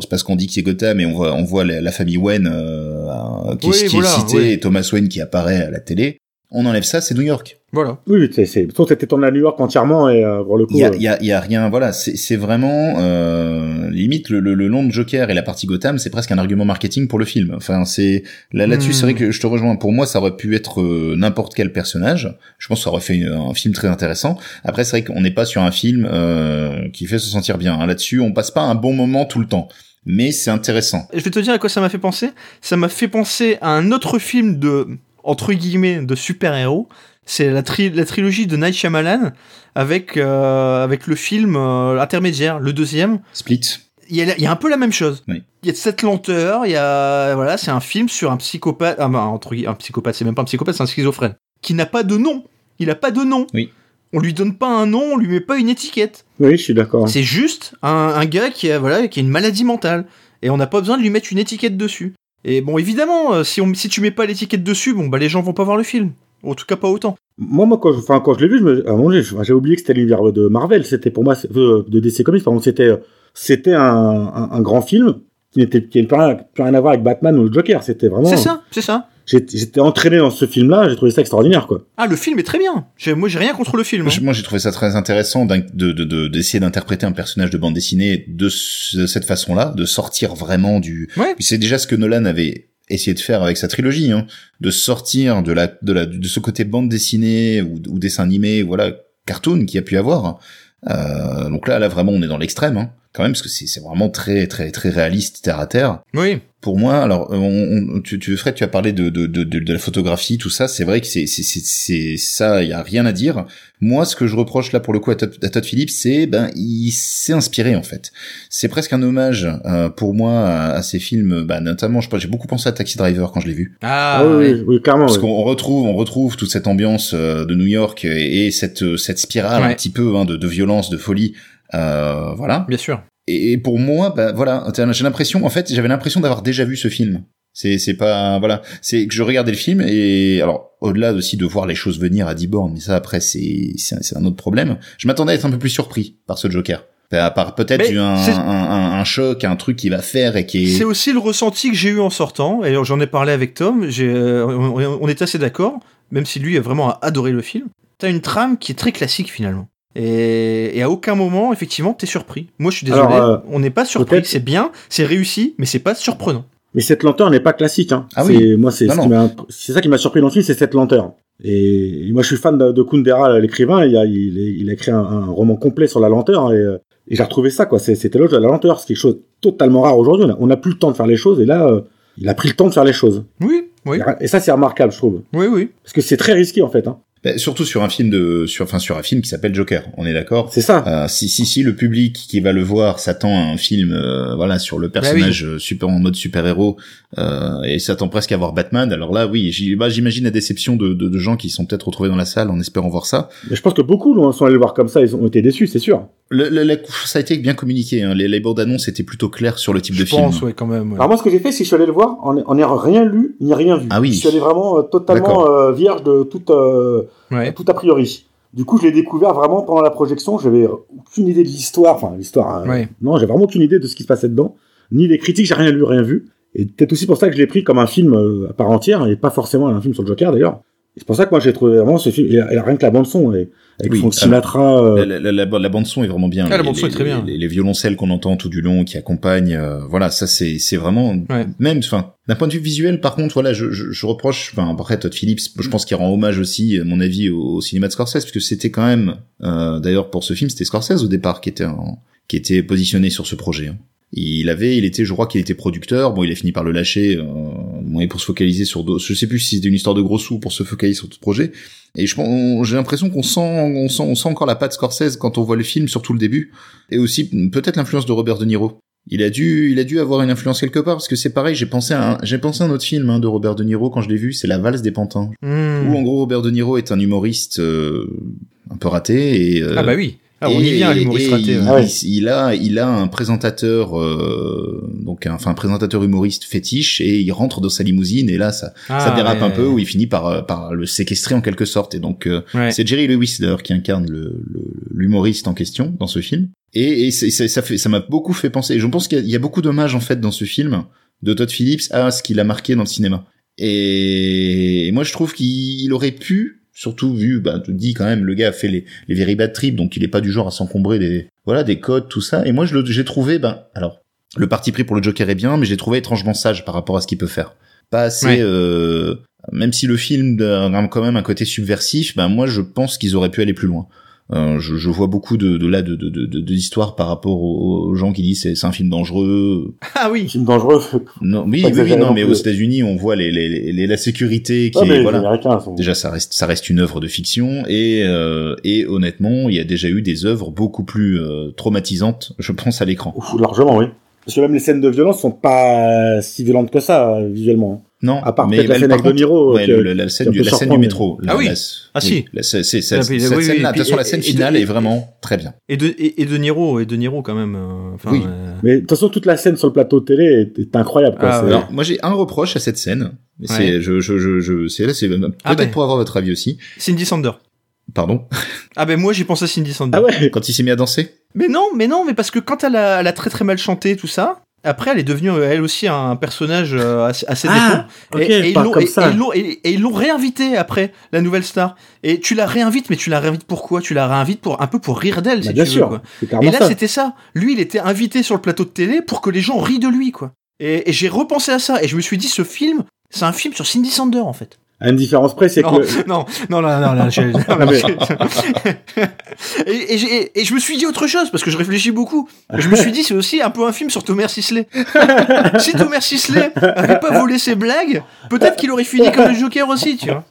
c'est parce qu'on dit que c'est Gotham et on voit, on voit la, la famille Wayne euh, qui, Oui, qui voilà, est citée oui. et Thomas Wayne qui apparaît à la télé. On enlève ça, c'est New York. Voilà. Oui, c'est, c'est, surtout c'était tourné à New York entièrement et euh, pour le coup. Il y a, euh, y, a, y a rien, voilà, c'est c'est vraiment euh, limite le, le, le nom de Joker et la partie Gotham, c'est presque un argument marketing pour le film. Enfin, c'est là là-dessus, Hmm. c'est vrai que je te rejoins. Pour moi, ça aurait pu être euh, n'importe quel personnage. Je pense que ça aurait fait une- un film très intéressant. Après, c'est vrai qu'on n'est pas sur un film euh, qui fait se sentir bien. hein. Là-dessus, on passe pas un bon moment tout le temps, mais c'est intéressant. Je vais te dire à quoi ça m'a fait penser. Ça m'a fait penser à un autre film de, entre guillemets, de super-héros. C'est la, tri- la trilogie de Night Shyamalan avec, euh, avec le film euh, intermédiaire, le deuxième. Split. Il y, a, il y a un peu la même chose. Oui. Il y a cette lenteur, il y a, voilà, c'est un film sur un psychopathe, ah, bah, entre un psychopathe, c'est même pas un psychopathe, c'est un schizophrène, qui n'a pas de nom. Il a pas de nom. Oui. On lui donne pas un nom, on lui met pas une étiquette. Oui, je suis d'accord. C'est juste un, un gars qui a, voilà, qui a une maladie mentale. Et on n'a pas besoin de lui mettre une étiquette dessus. Et bon, évidemment, euh, si, on, si tu mets pas l'étiquette dessus, bon, bah les gens vont pas voir le film. En tout cas, pas autant. Moi, moi, quand je, quand je l'ai vu, je me, à j'ai oublié que c'était l'univers de Marvel. C'était pour moi, euh, de DC Comics, pardon, c'était, euh, c'était un, un, un grand film qui n'était, qui n'avait rien, plus rien à voir avec Batman ou le Joker. C'était vraiment. C'est ça, c'est ça. J'étais j'étais entraîné dans ce film-là. J'ai trouvé ça extraordinaire, quoi. Ah, le film est très bien. J'ai- Moi, j'ai rien contre le film. hein. Moi, j'ai trouvé ça très intéressant d'in- de de- de- d'essayer d'interpréter un personnage de bande dessinée de, ce- de cette façon-là, de sortir vraiment du. Ouais. C'est déjà ce que Nolan avait essayé de faire avec sa trilogie, hein, de sortir de la de la de ce côté bande dessinée ou, ou dessin animé, voilà, cartoon qu'il y a pu avoir. Euh, donc là, là vraiment, on est dans l'extrême, hein, quand même, parce que c'est c'est vraiment très très très réaliste, terre à terre Oui. Pour moi, alors euh, on, on- tu, tu Fred, tu as parlé de, de, de, de, de la photographie, tout ça. C'est vrai que c'est c'est c'est- c'est ça, il y a rien à dire. Moi, ce que je reproche là pour le coup à Todd, à Todd Phillips, c'est ben il s'est inspiré en fait. C'est presque un hommage euh, pour moi à, à ces films, bah, notamment, je j'ai beaucoup pensé à Taxi Driver quand je l'ai vu, Ah, Ah, oui, oui, oui, clairement. parce oui. qu'on retrouve on retrouve toute cette ambiance euh, de New York et, et cette cette spirale Ouais. un petit peu hein, de, de violence, de folie. Euh, voilà. Bien sûr. Et pour moi, bah voilà, j'ai l'impression, en fait, j'avais l'impression d'avoir déjà vu ce film. C'est c'est pas voilà, c'est que je regardais le film et alors au-delà aussi de voir les choses venir à 10 bornes, mais ça après c'est c'est un- autre problème. Je m'attendais à être un peu plus surpris par ce Joker. Enfin, À part peut-être un, un, un, un choc, un truc qui va faire et qui est C'est aussi le ressenti que j'ai eu en sortant, et j'en ai parlé avec Tom, euh, on, on est assez d'accord, même si lui a vraiment adoré le film. T'as une trame qui est très classique finalement. Et, et à aucun moment, effectivement, t'es surpris. Moi, je suis désolé, Alors, euh, on n'est pas surpris. C'est bien, c'est réussi, mais c'est pas surprenant. Mais cette lenteur n'est pas classique. Hein. Ah C'est- oui. Moi, c'est ce ça qui m'a surpris dans le film, c'est cette lenteur. Et moi, je suis fan de, de Kundera, l'écrivain. Il a, il, est- il a écrit un, un roman complet sur la lenteur et, euh, et j'ai retrouvé ça. quoi. C'est- C'était l'autre de la lenteur. C'est quelque chose de totalement rare aujourd'hui. On n'a plus le temps de faire les choses et là, euh, il a pris le temps de faire les choses. Oui, oui, Et ça, c'est remarquable, je trouve. oui, oui. Parce que c'est très risqué en fait. Hein. Bah, surtout sur un film de, sur, enfin sur un film qui s'appelle Joker. On est d'accord? C'est ça. Euh, si si si le public qui va le voir s'attend à un film, euh, voilà, sur le personnage euh, super en mode super héros euh, et s'attend presque à voir Batman, alors là, oui, bah, j'imagine la déception de, de, de gens qui sont peut-être retrouvés dans la salle en espérant voir ça. Mais je pense que beaucoup l'ont- sont allés le voir comme ça, ils ont été déçus, c'est sûr. Le, le- la- ça a été bien communiqué. Hein. Les, les bandes annonces étaient plutôt claires sur le type de Je film. pense, ouais, quand même. ouais. Alors moi, ce que j'ai fait, c'est que je suis allé le voir en en n'ayant rien lu, ni rien vu. Ah oui. Je suis allé vraiment euh, totalement euh, vierge de tout, euh, Ouais. tout a priori. Du coup, je l'ai découvert vraiment pendant la projection. J'avais aucune idée de l'histoire. Enfin, l'histoire. euh, Ouais. Non, j'ai vraiment aucune idée de ce qui se passait dedans. Ni les critiques, j'ai rien lu, rien vu. Et peut-être aussi pour ça que je l'ai pris comme un film euh, à part entière et pas forcément un film sur le Joker d'ailleurs. C'est pour ça que moi j'ai trouvé vraiment ce film. Et, rien que la bande son, avec Oui, Frank Sinatra. euh, La, la, la, la bande son est vraiment bien. Ah, la Les- bande son est les- très bien. Les, les violoncelles qu'on entend tout du long, qui accompagnent, euh, voilà, ça c'est c'est vraiment Ouais. même, enfin, d'un point de vue visuel, par contre, voilà, je, je, je reproche, enfin, après Todd Phillips, je pense qu'il rend hommage aussi, à mon avis, au, au cinéma de Scorsese, parce que c'était quand même, euh, d'ailleurs pour ce film, c'était Scorsese au départ qui était en- qui était positionné sur ce projet. hein. Il avait, il était, je crois qu'il était producteur. Bon, il a fini par le lâcher, euh, pour se focaliser sur, d'autres- je sais plus si c'était une histoire de gros sous pour se focaliser sur tout projet. Et je pense, j'ai l'impression qu'on sent, on sent, on sent encore la patte Scorsese quand on voit le film, surtout le début, et aussi peut-être l'influence de Robert De Niro. Il a dû, il a dû avoir une influence quelque part parce que c'est pareil. J'ai pensé à, un, j'ai pensé à un autre film hein, de Robert De Niro quand je l'ai vu, c'est La valse des pantins, Hmm. où en gros Robert De Niro est un humoriste euh, un peu raté et euh, Ah bah oui. Ah, on y vient, l'humoriste raté. Il, ouais. Ah ouais. il a, il a un présentateur, euh, donc un, enfin un présentateur humoriste fétiche, et il rentre dans sa limousine, et là ça, ça Ah, dérape ouais. un peu, où il finit par, euh, par le séquestrer en quelque sorte. Et donc euh, Ouais. c'est Jerry Lewis d'ailleurs qui incarne le- le- l'humoriste en question dans ce film. Et, et ça fait, ça m'a beaucoup fait penser. Je pense qu'il y, y a beaucoup d'hommages en fait dans ce film de Todd Phillips à ce qu'il a marqué dans le cinéma. Et moi je trouve qu'il aurait pu, surtout vu, bah, tu te dis quand même, le gars a fait les, les very bad trips, donc il est pas du genre à s'encombrer des, voilà, des codes, tout ça. Et moi je le- j'ai trouvé, ben, alors, le parti pris pour le Joker est bien, mais j'ai trouvé étrangement sage par rapport à ce qu'il peut faire. Pas assez, Ouais. euh, même si le film a quand même un côté subversif, ben moi je pense qu'ils auraient pu aller plus loin. Euh, je, je vois beaucoup de, de là de, de, de, de d'histoires par rapport aux, aux gens qui disent c'est c'est un film dangereux. Ah oui. film dangereux. Non, oui, oui, non, mais aux États-Unis, on voit les, les, les- la sécurité qui Ah, est voilà. Sont. Déjà, ça reste, ça reste une œuvre de fiction et euh, et honnêtement, il y a déjà eu des œuvres beaucoup plus euh, traumatisantes, je pense, à l'écran. Ouf, largement, oui. Parce que même les scènes de violence sont pas si violentes que ça, euh, visuellement. Non, À part mais peut-être la scène avec Niro. ouais, la scène du, la scène métro. Ah la- oui. la- Ah si. la- Ah, cette puis, oui, oui, scène-là, et de toute façon, la scène et- finale et- est vraiment très bien. Et de, et, et de Niro, et de Niro quand même. euh, enfin, Oui. euh, Mais de toute façon, toute la scène sur le plateau de télé est, est incroyable. Quoi. Ah, ouais. Alors, moi, j'ai un reproche à cette scène. mais Ouais. C'est, je, je, je, je, c'est là, c'est peut-être Ah ben. pour avoir votre avis aussi. Cindy Sander. Pardon. Ah ben moi j'ai pensé à Cindy Sander. Ah ouais Quand il s'est mis à danser. Mais non, mais non, mais parce que quand elle a, elle a très très mal chanté tout ça, après elle est devenue euh, elle aussi un personnage euh, assez, assez Ah, et, et ils l'ont- comme et- ça. et ils l'ont- et- et ils l'ont réinvité après la nouvelle star. Et tu la réinvites, mais tu la réinvites pourquoi? Tu la réinvites pour un peu pour rire d'elle, Bah, si bien tu sûr, veux. Quoi. Et là c'était ça. Lui il était invité sur le plateau de télé pour que les gens rient de lui, quoi. Et, et j'ai repensé à ça et je me suis dit ce film, c'est un film sur Cindy Sander en fait. À une différence près, c'est que Non, le- non, non, non, non, non, j'ai- non, Ah, mais- et, et j'ai- et je me suis dit autre chose parce que je réfléchis beaucoup. Je me suis dit c'est aussi un peu un film sur Thomas Sisley. si Thomas Sisley avait pas volé ses blagues, peut-être qu'il aurait fini comme le Joker aussi, tu vois.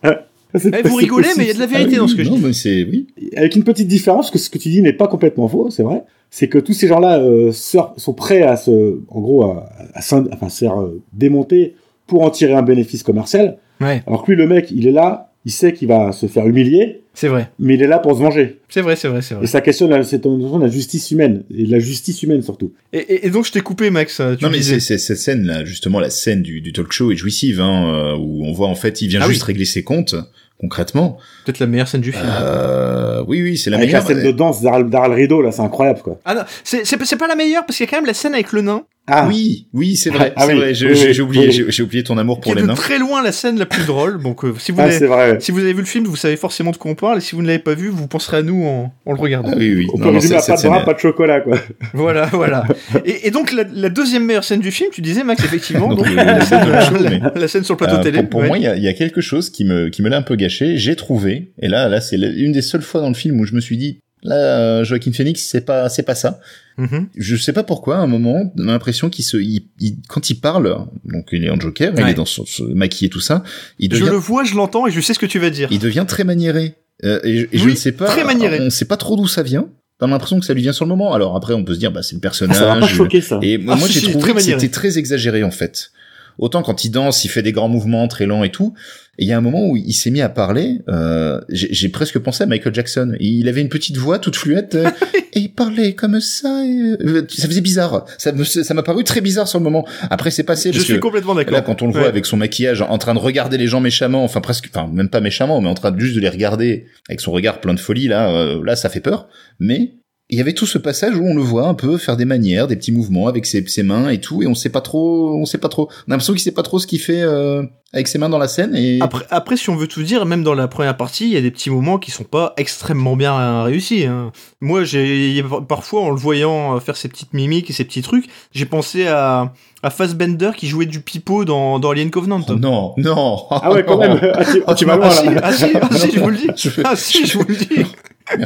Eh, vous rigolez, possible. mais il y a de la vérité dans ce que je non, dis. mais c'est, oui. Avec une petite différence, que ce que tu dis n'est pas complètement faux, c'est vrai. C'est que tous ces gens-là euh, sont prêts à se, en gros, à, à, s'in- enfin, se faire euh, démonter pour en tirer un bénéfice commercial. Ouais, Alors que lui, le mec, il est là, il sait qu'il va se faire humilier, c'est vrai, mais il est là pour se venger. c'est vrai, c'est vrai, c'est vrai. Et ça questionne la, la justice humaine, et de la justice humaine surtout. Et, et- et donc je t'ai coupé, Max. Tu non, mais c'est, c'est, cette scène là, justement, la scène du, du talk show est jouissive, hein, euh, où on voit en fait, il vient Ah juste oui. régler ses comptes, concrètement. peut-être la meilleure scène du film. Euh, oui, oui, c'est la Avec meilleure. la scène de danse d'Aral Rideau, là, c'est incroyable, quoi. Ah non, c'est c'est c'est pas la meilleure parce qu'il y a quand même la scène avec le nain. Ah, Oui, oui, c'est vrai, Ah c'est oui, vrai. Je- oui, j'ai, oui, oublié, oui. j'ai, j'ai oublié ton amour pour les de nains. très loin la scène la plus drôle. Donc euh, si vous Ah, vrai. Si vous avez vu le film, vous savez forcément de quoi on parle, et si vous ne l'avez pas vu, vous penserez à nous en, en le regardant. Ah oui, oui. On Non, peut non, résumer à pas de bras, pas de chocolat, quoi. Voilà, voilà. Et, et donc la, la deuxième meilleure scène du film, tu disais Max, effectivement, Donc, la, scène, mais- la scène sur le plateau Euh, télé. Pour, pour ouais. moi, il y a, il y a quelque chose qui me qui me l'a un peu gâché. J'ai trouvé, et là, là, c'est une des seules fois dans le film où je me suis dit, là, euh, Joaquin Phoenix, c'est pas, c'est pas ça. Mhm. Je sais pas pourquoi, à un moment, on a l'impression qu'il se, il, il- quand il parle, donc il est en Joker, il est dans son, son- maquillé tout ça, il Je devient, le vois, je l'entends, et je sais ce que tu vas dire. il devient très maniéré. Euh, et, et je ne sais pas, très maniéré. on ne sait pas trop d'où ça vient. T'as l'impression que ça lui vient sur le moment. Alors après, on peut se dire, bah c'est le personnage. Ça va pas choquer ça. Et moi, Ah, moi, si, j'ai si, trouvé très que c'était très exagéré en fait. Autant quand il danse, il fait des grands mouvements très lents et tout. Et il y a un moment où il s'est mis à parler. Euh, j'ai presque pensé à Michael Jackson. Il avait une petite voix toute fluette euh, et il parlait comme ça. et, euh, ça faisait bizarre. Ça me ça m'a paru très bizarre sur le moment. Après c'est passé Je suis que complètement d'accord. Là, quand on le voit Ouais. avec son maquillage, en train de regarder les gens méchamment, enfin presque, enfin même pas méchamment, mais en train de juste de les regarder avec son regard plein de folie, là, euh, là, ça fait peur. Mais il y avait tout ce passage où on le voit un peu faire des manières, des petits mouvements avec ses, mains et tout, et on sait pas trop, on sait pas trop. On a l'impression qu'il sait pas trop ce qu'il fait euh, avec ses mains dans la scène. Et Après, après, si on veut tout dire, même dans la première partie, il y a des petits moments qui sont pas extrêmement bien réussis. hein. Moi, j'ai parfois, en le voyant euh, faire ses petites mimiques et ses petits trucs, j'ai pensé à, à Fassbender qui jouait du pipeau dans, dans Alien Covenant. Oh non, non. Ah ouais, quand même. Ah, tu, ah, tu vas non, loin Ah si, là. ah si, ah si, je vous le dis. Je veux- Ah si, je vous le dis.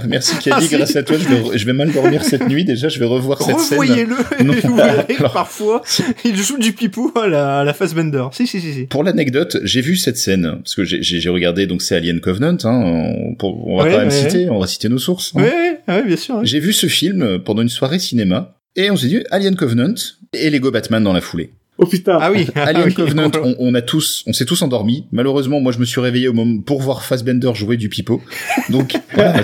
Merci Kelly, Ah, grâce à toi, je vais, je vais mal dormir cette nuit. Déjà, je vais revoir cette scène. Revoyez-le vous verrez parfois, il joue du pipeau à la, à la Fassbender. Si, si, si, si. Pour l'anecdote, j'ai vu cette scène parce que j'ai- regardé donc c'est Alien Covenant. Hein, on, pour- on va Ouais, quand même ouais, citer, on va citer nos sources. hein. Ouais, ouais, bien sûr. J'ai vu ce film pendant une soirée cinéma et on s'est dit Alien Covenant et Lego Batman dans la foulée. Oh putain. Ah oui. ah Alien oui. Covenant, on, on a tous, on s'est tous endormis. Malheureusement, moi, je me suis réveillé au moment pour voir Fassbender jouer du pipeau. Donc, voilà,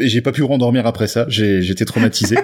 j'ai pas pu rendormir après ça. J'ai- J'étais traumatisé.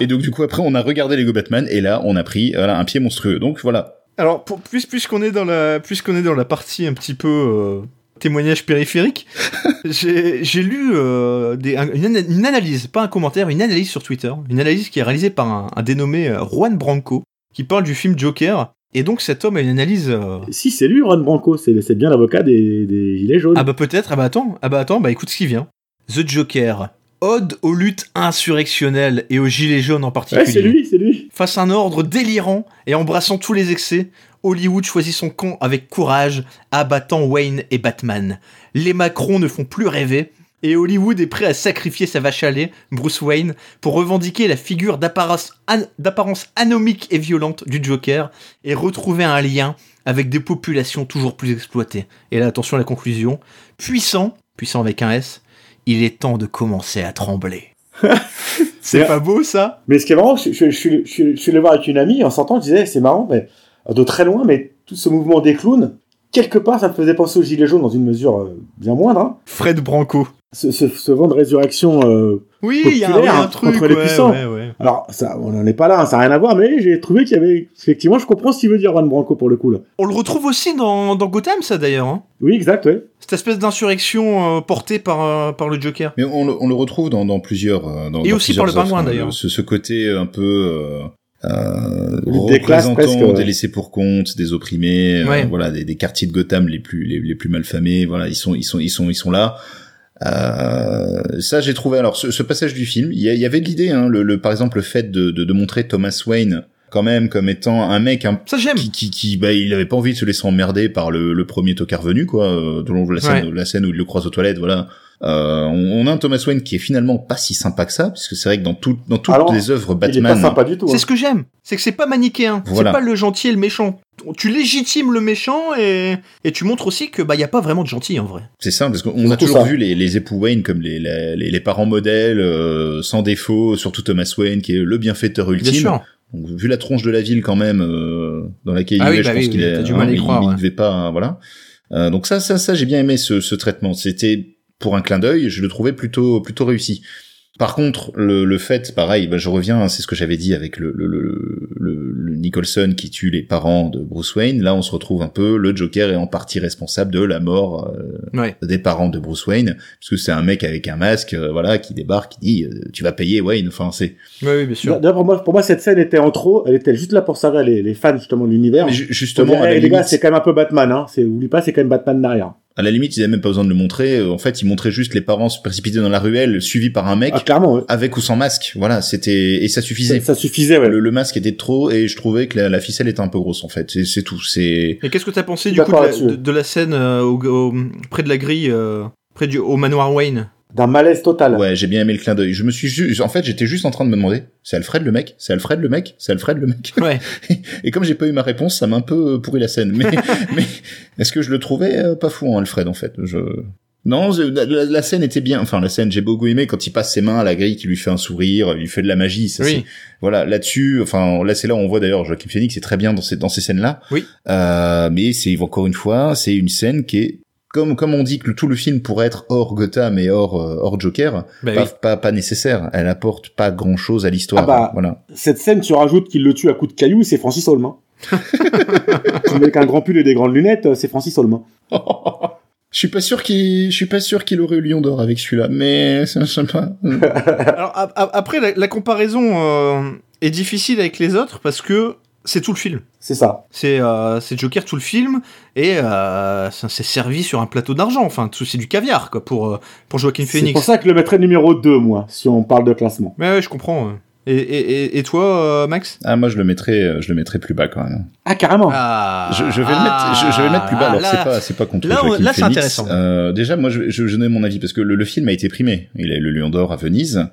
Et donc, du coup, après, on a regardé Lego Batman et là, on a pris voilà, un pied monstrueux. Donc, voilà. Alors, puisqu'on est dans la, puisqu'on est dans la partie un petit peu euh, témoignage périphérique, j'ai lu euh, des, un- une, ana- une analyse, pas un commentaire, une analyse sur Twitter, une analyse qui est réalisée par un, un dénommé euh, Juan Branco, qui parle du film Joker. Et donc cet homme a une analyse. euh, Si, c'est lui, Ron Branco. C'est c'est bien l'avocat des, des Gilets jaunes. Ah bah peut-être. Ah bah attends. Ah bah attends. Bah écoute ce qui vient. The Joker. Ode aux luttes insurrectionnelles et aux gilets jaunes en particulier. ouais, c'est lui, c'est lui. Face à un ordre délirant et embrassant tous les excès, Hollywood choisit son camp avec courage, abattant Wayne et Batman. Les Macron ne font plus rêver, et Hollywood est prêt à sacrifier sa vache à lait, Bruce Wayne, pour revendiquer la figure d'apparence an- d'apparence anomique et violente du Joker, et retrouver un lien avec des populations toujours plus exploitées. Et là, attention à la conclusion. Puissant, puissant avec un S, il est temps de commencer à trembler. C'est pas beau ça? Mais ce qui est marrant, je, je, je, suis- je, allé voir avec une amie, en sortant, je disais, c'est marrant, mais de très loin, mais tout ce mouvement des clowns, quelque part, ça me faisait penser aux Gilets jaunes dans une mesure euh, bien moindre. Hein. Fred Branco. Ce, ce, ce vent de résurrection. euh, Oui, il y, a un- il y a populaire, un truc contre les ouais, puissants. ouais, ouais. Alors, ça, on n'en est pas là, hein, ça n'a rien à voir, mais j'ai trouvé qu'il y avait. Effectivement, je comprends ce qu'il veut dire, Juan Branco, pour le coup, là. On le retrouve aussi dans, dans Gotham, ça d'ailleurs. hein. Oui, exact, ouais. Cette espèce d'insurrection euh, portée par, euh, par le Joker. Mais on le, on le retrouve dans, dans plusieurs. euh, Dans, Et dans aussi plusieurs par le pingouin, hein, d'ailleurs. Ce, ce côté un peu. Euh, euh, Lutte des classes, représentant presque, ouais. des laissés pour compte, des opprimés, euh, Ouais. voilà, des, des quartiers de Gotham les plus les, les plus malfamés, voilà, ils sont ils sont ils sont ils sont là. Euh, ça j'ai trouvé alors ce, ce passage du film, il y, avait de l'idée, hein, le, le par exemple le fait de, de, de montrer Thomas Wayne quand même comme étant un mec un Ça j'aime. qui, qui, qui bah, il avait pas envie de se laisser emmerder par le, le premier tocard venu, quoi, euh, dont la scène, Ouais. la scène où il le croise aux toilettes, voilà. Euh, on, on a un Thomas Wayne qui est finalement pas si sympa que ça, puisque c'est vrai que dans, tout, dans toutes Alors, les œuvres Il est pas Batman, sympa du tout. C'est hein. ce que j'aime. C'est que c'est pas manichéen. Voilà. C'est pas le gentil et le méchant. Tu légitimes le méchant et, et tu montres aussi que bah y a pas vraiment de gentil en vrai. c'est ça, parce qu'on a toujours ça. vu les, les époux Wayne comme les, les, les- parents modèles, euh, sans défaut, surtout Thomas Wayne qui est le bienfaiteur ultime. Bien sûr. Donc, vu la tronche de la ville quand même euh, dans laquelle Ah il oui, est, bah je pense oui, qu'il oui, est, t'as du mal à y il, croire, il ouais. devait pas, hein, voilà. Euh, donc ça, ça, ça, j'ai bien aimé ce, ce traitement. C'était pour un clin d'œil, je le trouvais plutôt, plutôt réussi. Par contre, le, le fait, pareil, bah, je reviens, hein, c'est ce que j'avais dit avec le, le, le, le- le Nicholson qui tue les parents de Bruce Wayne. Là, on se retrouve un peu, le Joker est en partie responsable de la mort euh, Ouais. des parents de Bruce Wayne, puisque c'est un mec avec un masque, euh, voilà, qui débarque, qui dit, euh, tu vas payer Wayne. Enfin, c'est. Oui, oui, bien sûr. D'ailleurs, pour moi, pour moi, cette scène était en trop. Elle était juste là pour servir les, les fans, justement, de l'univers. Justement, à la, les gars, c'est quand même un peu Batman, hein. C'est, oublie pas, c'est quand même Batman derrière. À la limite, ils avaient même pas besoin de le montrer. Euh, En fait, ils montraient juste les parents se précipiter dans la ruelle, suivis par un mec, Ah, clairement, ouais. avec ou sans masque. Voilà, c'était et ça suffisait. Ça, ça suffisait, ouais. Le, le masque était trop et je trouvais que la, la ficelle était un peu grosse en fait. C'est- C'est tout. C'est Et qu'est-ce que t'as pensé du coup de la, d'accord de, là-dessus. de la scène euh, au, au- près de la grille, euh, près du au manoir Wayne? D'un malaise total. ouais, j'ai bien aimé le clin d'œil. Je me suis juste, en fait, j'étais juste en train de me demander, c'est Alfred le mec, c'est Alfred le mec, c'est Alfred le mec? Ouais. Et comme j'ai pas eu ma réponse, ça m'a un peu pourri la scène. Mais, mais est-ce que je le trouvais euh, pas fou en Alfred en fait? Je Non, la, scène était bien. Enfin, la scène, j'ai beaucoup aimé quand il passe ses mains à la grille, qui lui fait un sourire, il lui fait de la magie. Ça, Oui. c'est- Voilà, là-dessus, enfin, là, c'est là où on voit d'ailleurs Joaquin Phoenix est très bien dans ces, dans ces scènes-là. Oui. Euh, mais c'est, encore une fois, c'est une scène qui est, comme, comme on dit que le- tout le film pourrait être hors Gotham et hors, euh, hors Joker, Bah pas, oui. pas, pas nécessaire. Elle apporte pas grand chose à l'histoire. Ah bah. Voilà. Cette scène, tu rajoutes qu'il le tue à coups de cailloux, c'est Francis Holm. hein. Avec un grand pull et des grandes lunettes, euh, c'est Francis Holm. hein. Je suis pas sûr qu'il, je suis pas sûr qu'il aurait eu Lion d'or avec celui-là, mais c'est, pas. Alors après, la, la comparaison euh, est difficile avec les autres parce que c'est tout le film. C'est ça. C'est euh, c'est Joker tout le film et euh, ça c'est servi sur un plateau d'argent. Enfin, tout- c'est du caviar quoi pour euh, pour Joaquin C'est Phoenix. pour ça que je le mettrais numéro 2, moi, si on parle de classement. Mais ouais, je comprends. Et, et, et, et toi, euh, Max? Ah, moi, je le mettrais, euh, je le mettrais plus bas quand même. Ah, carrément. ah, Je, je vais le mettre, je, je vais le mettre plus bas. ah, Alors c'est pas, c'est pas contre là, Joaquin là, c'est intéressant. Euh, déjà, moi, je, je, je donne mon avis parce que le, le film a été primé. Il a eu le Lion d'or à Venise.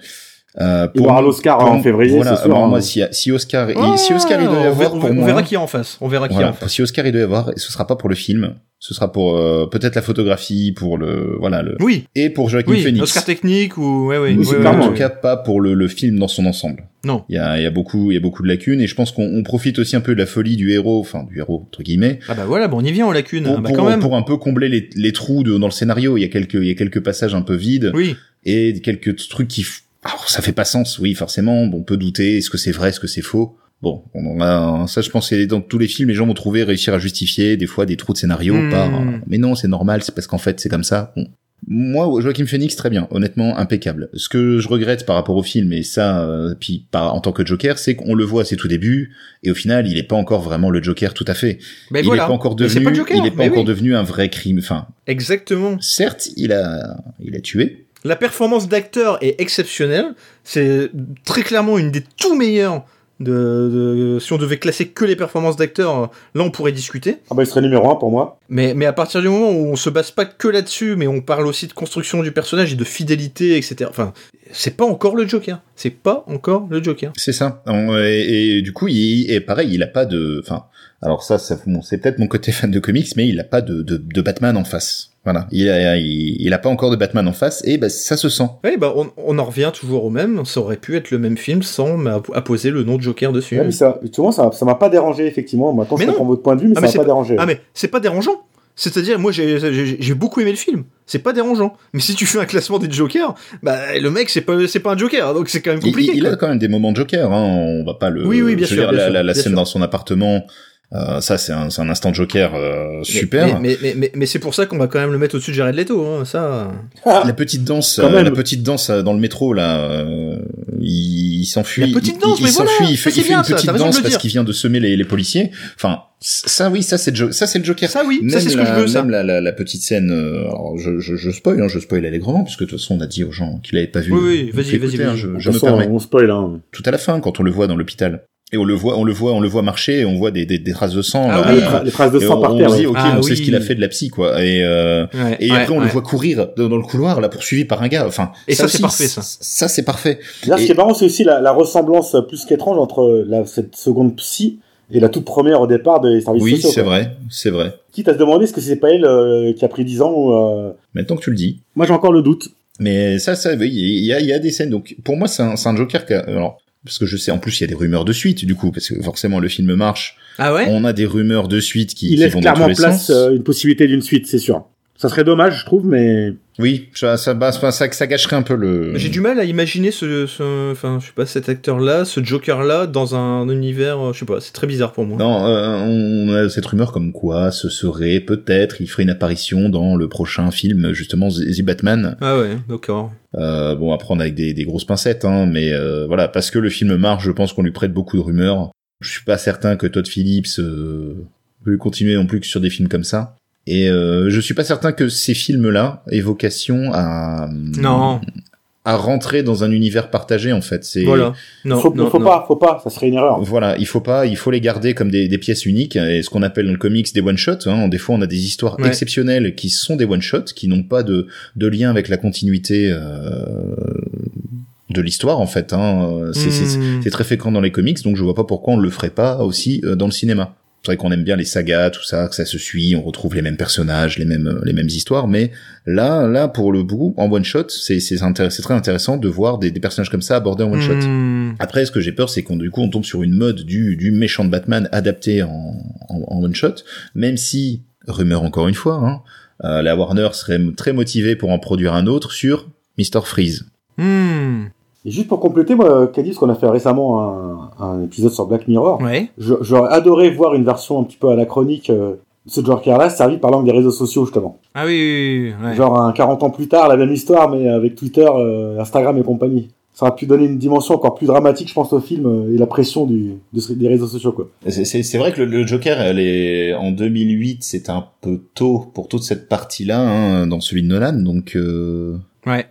Euh, Il aura l'Oscar pour- en février, Voilà. c'est sûr, Alors, hein. moi, si, si Oscar, il- si Oscar il doit y avoir pour on moi, verra qui est en face. On verra qui est en face. si Oscar il doit y avoir, ce sera pas pour le film. Ce sera pour euh, peut-être la photographie, pour le, voilà, le Oui, et pour Joaquin oui, Phoenix. Oscar technique ou ouais, ouais, Oui, ouais, en tout cas pas pour le, le film dans son ensemble. Non. Il y a, il y a beaucoup, il y a beaucoup de lacunes et je pense qu'on on profite aussi un peu de la folie du héros, enfin du héros entre guillemets, Ah bah voilà, bon, on y vient aux lacunes. pour, Ah bah pour- quand même. pour un peu combler les, les trous de, dans le scénario. Il y a quelques, il y a quelques passages un peu vides Oui. et quelques trucs qui, alors ça fait pas sens. Oui, forcément, bon, on peut douter. Est-ce que c'est vrai, est-ce que c'est faux? Bon, on en a, ça je pense dans tous les films, les gens vont trouver réussir à justifier des fois des trous de scénario Hmm. par, euh, mais non, c'est normal, c'est parce qu'en fait c'est comme ça. Bon. Moi, Joaquin Phoenix, très bien, honnêtement, impeccable. Ce que je regrette par rapport au film, et ça, euh, puis par, en tant que Joker, c'est qu'on le voit à ses tout débuts, et au final, il est pas encore vraiment le Joker tout à fait. Mais il voilà. est pas encore devenu, pas le Joker, il est pas encore oui. devenu un vrai crime. Enfin, Exactement. certes, il a, il a tué. La performance d'acteur est exceptionnelle. C'est très clairement une des tout meilleures. De, de- si on devait classer que les performances d'acteurs, euh, là on pourrait discuter. Ah bah, il serait numéro 1 pour moi. Mais, mais à partir du moment où on se base pas que là-dessus, mais on parle aussi de construction du personnage et de fidélité, etc. Enfin, c'est pas encore le Joker. C'est pas encore le Joker. C'est ça. Et, et du coup, il, et pareil, il a pas de, enfin, alors ça, ça bon, c'est peut-être mon côté fan de comics, mais il a pas de, de, de Batman en face. Voilà, il a, il, il a pas encore de Batman en face, et bah ça se sent. Oui, bah on, on en revient toujours au même. Ça aurait pu être le même film sans apposer le nom de Joker dessus. Ouais, mais ça, tu vois, ça, ça m'a pas dérangé, effectivement. Maintenant, Mais je comprends votre point de vue, mais Ah, ça c'est m'a pas pas- dérangé. Ah mais c'est pas dérangeant. C'est-à-dire, moi j'ai- j'ai j'ai beaucoup aimé le film. C'est pas dérangeant. Mais si tu fais un classement des Jokers, bah le mec c'est pas c'est pas un Joker, donc c'est quand même Il, compliqué. il quoi. a quand même des moments de Joker, hein, on va pas le. Oui, oui, bien je veux sûr, dire, bien la, sûr, la, la bien scène sûr. dans son appartement, euh, ça c'est un, c'est un instant de Joker euh, super. Mais, mais, mais, mais, mais c'est pour ça qu'on va quand même le mettre au-dessus de Jared Leto. Hein, ça. La petite danse, euh, la petite danse euh, dans le métro là, euh, il, il s'enfuit. La petite il- danse, il, il voilà, s'enfuit, il fait, c'est il fait bien, une petite danse parce qu'il vient de semer les, les policiers. Enfin, ça oui, ça c'est le Jo- ça c'est le Joker. Ça oui, ça c'est ce que la, je veux. Ça. Même la, la, la petite scène, euh, alors je, je, je spoil, hein, je spoil allègrement, parce que de toute façon on a dit aux gens qui l'avaient pas vu. Oui, oui, vas-y, vas-y, hein, vas-y. je, De je me façon, permets. on spoil, hein. Tout à la fin, quand on le voit dans l'hôpital, et on le voit, on le voit, on le voit marcher, et on voit des, des, des traces de sang. Ah là, oui. les, tra- les traces de sang on, par on terre. se dit, ok, Ah on sait oui. ce qu'il a fait de la psy, quoi. Et, euh, Ouais, et ouais, après, on le voit courir dans, dans le couloir, là, poursuivi par un gars. Enfin, Et ça, c'est parfait, ça. Ça, c'est parfait. Là, ce qui est marrant, c'est aussi la, la ressemblance plus qu'étrange entre la, cette seconde psy et la toute première au départ des services Oui, sociaux. c'est quoi. vrai, c'est vrai. Quitte à se demander est-ce que c'est pas elle euh, qui a pris 10 ans ou... euh, Maintenant que tu le dis. Moi, j'ai encore le doute. Mais ça, ça, oui, il y a, il y a des scènes. Donc, pour moi, c'est un, c'est un Joker qui a- alors, parce que je sais, en plus, il y a des rumeurs de suite, du coup, parce que forcément, le film marche. Ah ouais? On a des rumeurs de suite qui, Il qui laisse vont dans tous clairement les place sens. euh, une possibilité d'une suite, c'est sûr. Ça serait dommage, je trouve, mais... Oui, ça, ça, bah, ça, ça gâcherait un peu le. J'ai du mal à imaginer ce, ce- enfin, je sais pas, cet acteur-là, ce Joker-là, dans un univers, euh, je sais pas, c'est très bizarre pour moi. Non, euh, on a cette rumeur comme quoi ce serait peut-être, il ferait une apparition dans le prochain film, justement, The The Batman. Ah ouais, d'accord. Euh, bon, à prendre avec des, des grosses pincettes, hein, mais euh, voilà, parce que le film marche, je pense qu'on lui prête beaucoup de rumeurs. Je suis pas certain que Todd Phillips euh, veut continuer non plus que sur des films comme ça. Et euh, je suis pas certain que ces films-là aient vocation à Non, à rentrer dans un univers partagé en fait. C'est voilà. Non, faut, non, faut non. pas, faut pas, ça serait une erreur. Voilà, il faut pas, il faut les garder comme des, des pièces uniques et ce qu'on appelle dans le comics des one shots. Hein. Des fois, on a des histoires Ouais. exceptionnelles qui sont des one shots, qui n'ont pas de, de lien avec la continuité euh, de l'histoire en fait. Hein. C'est, Hmm. c'est très fréquent dans les comics, donc je vois pas pourquoi on le ferait pas aussi euh, dans le cinéma. C'est vrai qu'on aime bien les sagas, tout ça, que ça se suit, on retrouve les mêmes personnages, les mêmes les mêmes histoires, mais là là pour le bout en one shot, c'est c'est c'est très intéressant de voir des, des personnages comme ça abordés en one shot. Hmm. Après, ce que j'ai peur, c'est qu'on du coup on tombe sur une mode du du méchant de Batman adapté en en, en one shot, même si rumeur encore une fois, hein, euh, la Warner serait très motivée pour en produire un autre sur Mister Freeze. Hmm. Et juste pour compléter, moi, parce qu'on a fait récemment un, un épisode sur Black Mirror, Ouais. j'aurais adoré voir une version un petit peu anachronique euh, de ce Joker-là, servi par l'angle des réseaux sociaux, justement. Ah oui, oui, oui, oui, ouais. Genre un 40 ans plus tard, la même histoire, mais avec Twitter, euh, Instagram et compagnie. Ça aurait pu donner une dimension encore plus dramatique, je pense, au film euh, et la pression du, de des réseaux sociaux, quoi. C'est- C'est c'est vrai que le, le Joker, elle est en 2008, c'est un peu tôt pour toute cette partie-là hein, dans celui de Nolan, donc euh,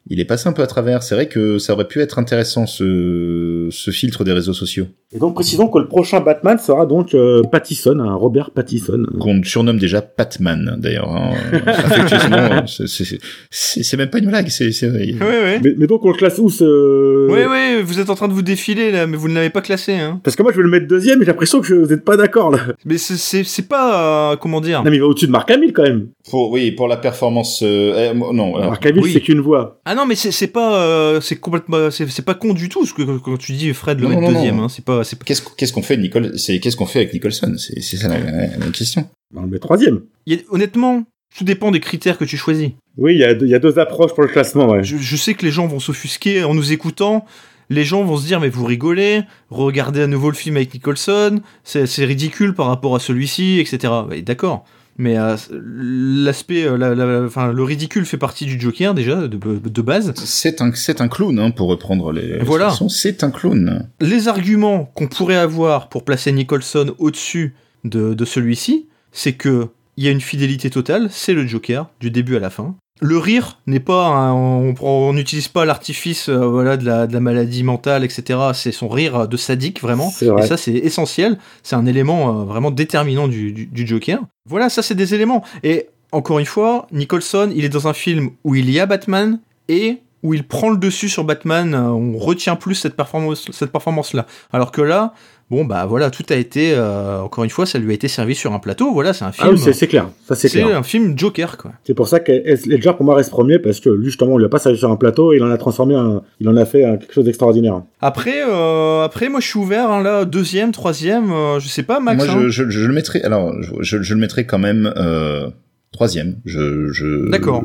Il est passé un peu à travers. C'est vrai que ça aurait pu être intéressant ce, ce filtre des réseaux sociaux Et donc, précisons que le prochain Batman sera donc euh, Pattison, un Robert Pattison. qu'on surnomme déjà Patman d'ailleurs. Hein, affectueusement, c'est- même pas une blague, c'est vrai. Ouais, ouais. Mais, mais donc, on le classe où ce... Ouais, ouais, vous êtes en train de vous défiler là, mais vous ne l'avez pas classé, hein. Parce que moi, je vais le mettre deuxième j'ai l'impression que je- vous êtes pas d'accord, là. Mais c'est- pas, euh, comment dire. Non, mais il va au-dessus de Mark Hamill, quand même. Pour oui, pour la performance, euh, eh, non. alors, Mark Hamill, oui. c'est qu'une voix. Ah non, mais c'est pas, euh, c'est complètement, c'est pas con du tout ce que quand tu dis Fred le Non, mettre non, deuxième, hein. C'est pas. Qu'est-ce qu'est-ce qu'on fait, Nicole C'est qu'est-ce qu'on fait avec Nicholson? C'est c'est ça la, la- la question. On le met troisième. Il y a- honnêtement, tout dépend des critères que tu choisis. Oui, il y, a deux- il y a deux approches pour le classement, ouais. Je, je sais que les gens vont s'offusquer en nous écoutant. Les gens vont se dire mais vous rigolez, regardez à nouveau le film avec Nicholson, c'est ridicule par rapport à celui-ci, etc. D'accord. Mais euh, l'aspect, euh, la- la- enfin, le ridicule fait partie du Joker déjà de, de base. C'est un c'est un clown hein, pour reprendre les. Voilà. C'est un clown. Les arguments qu'on pourrait avoir pour placer Nicholson au-dessus de, de celui-ci, c'est que il y a une fidélité totale, c'est le Joker du début à la fin. Le rire n'est pas, on n'utilise pas l'artifice euh, voilà de la, de la maladie mentale, etc. C'est son rire de sadique vraiment. Vrai. Et ça c'est essentiel, c'est un élément euh, vraiment déterminant du, du, du Joker. Voilà, ça c'est des éléments. Et encore une fois, Nicholson, il est dans un film où il y a Batman et où il prend le dessus sur Batman, euh, on retient plus cette performance, cette performance-là. Alors que là, bon bah voilà, tout a été, euh, encore une fois, ça lui a été servi sur un plateau. Voilà, c'est un Ah film, oui, c'est c'est clair. Ça, c'est c'est clair. un film Joker quoi. C'est pour ça que Ledger, pour moi, reste premier, parce que lui, justement, on lui a pas servi sur un plateau et il en a transformé un, il en a fait un- quelque chose d'extraordinaire. Après, euh, après, moi je suis ouvert hein, là, deuxième, troisième, euh, je sais pas, Max. Moi, hein. je, je, je le mettrais. Alors, je, je le mettrais quand même euh, troisième. Je, je, D'accord.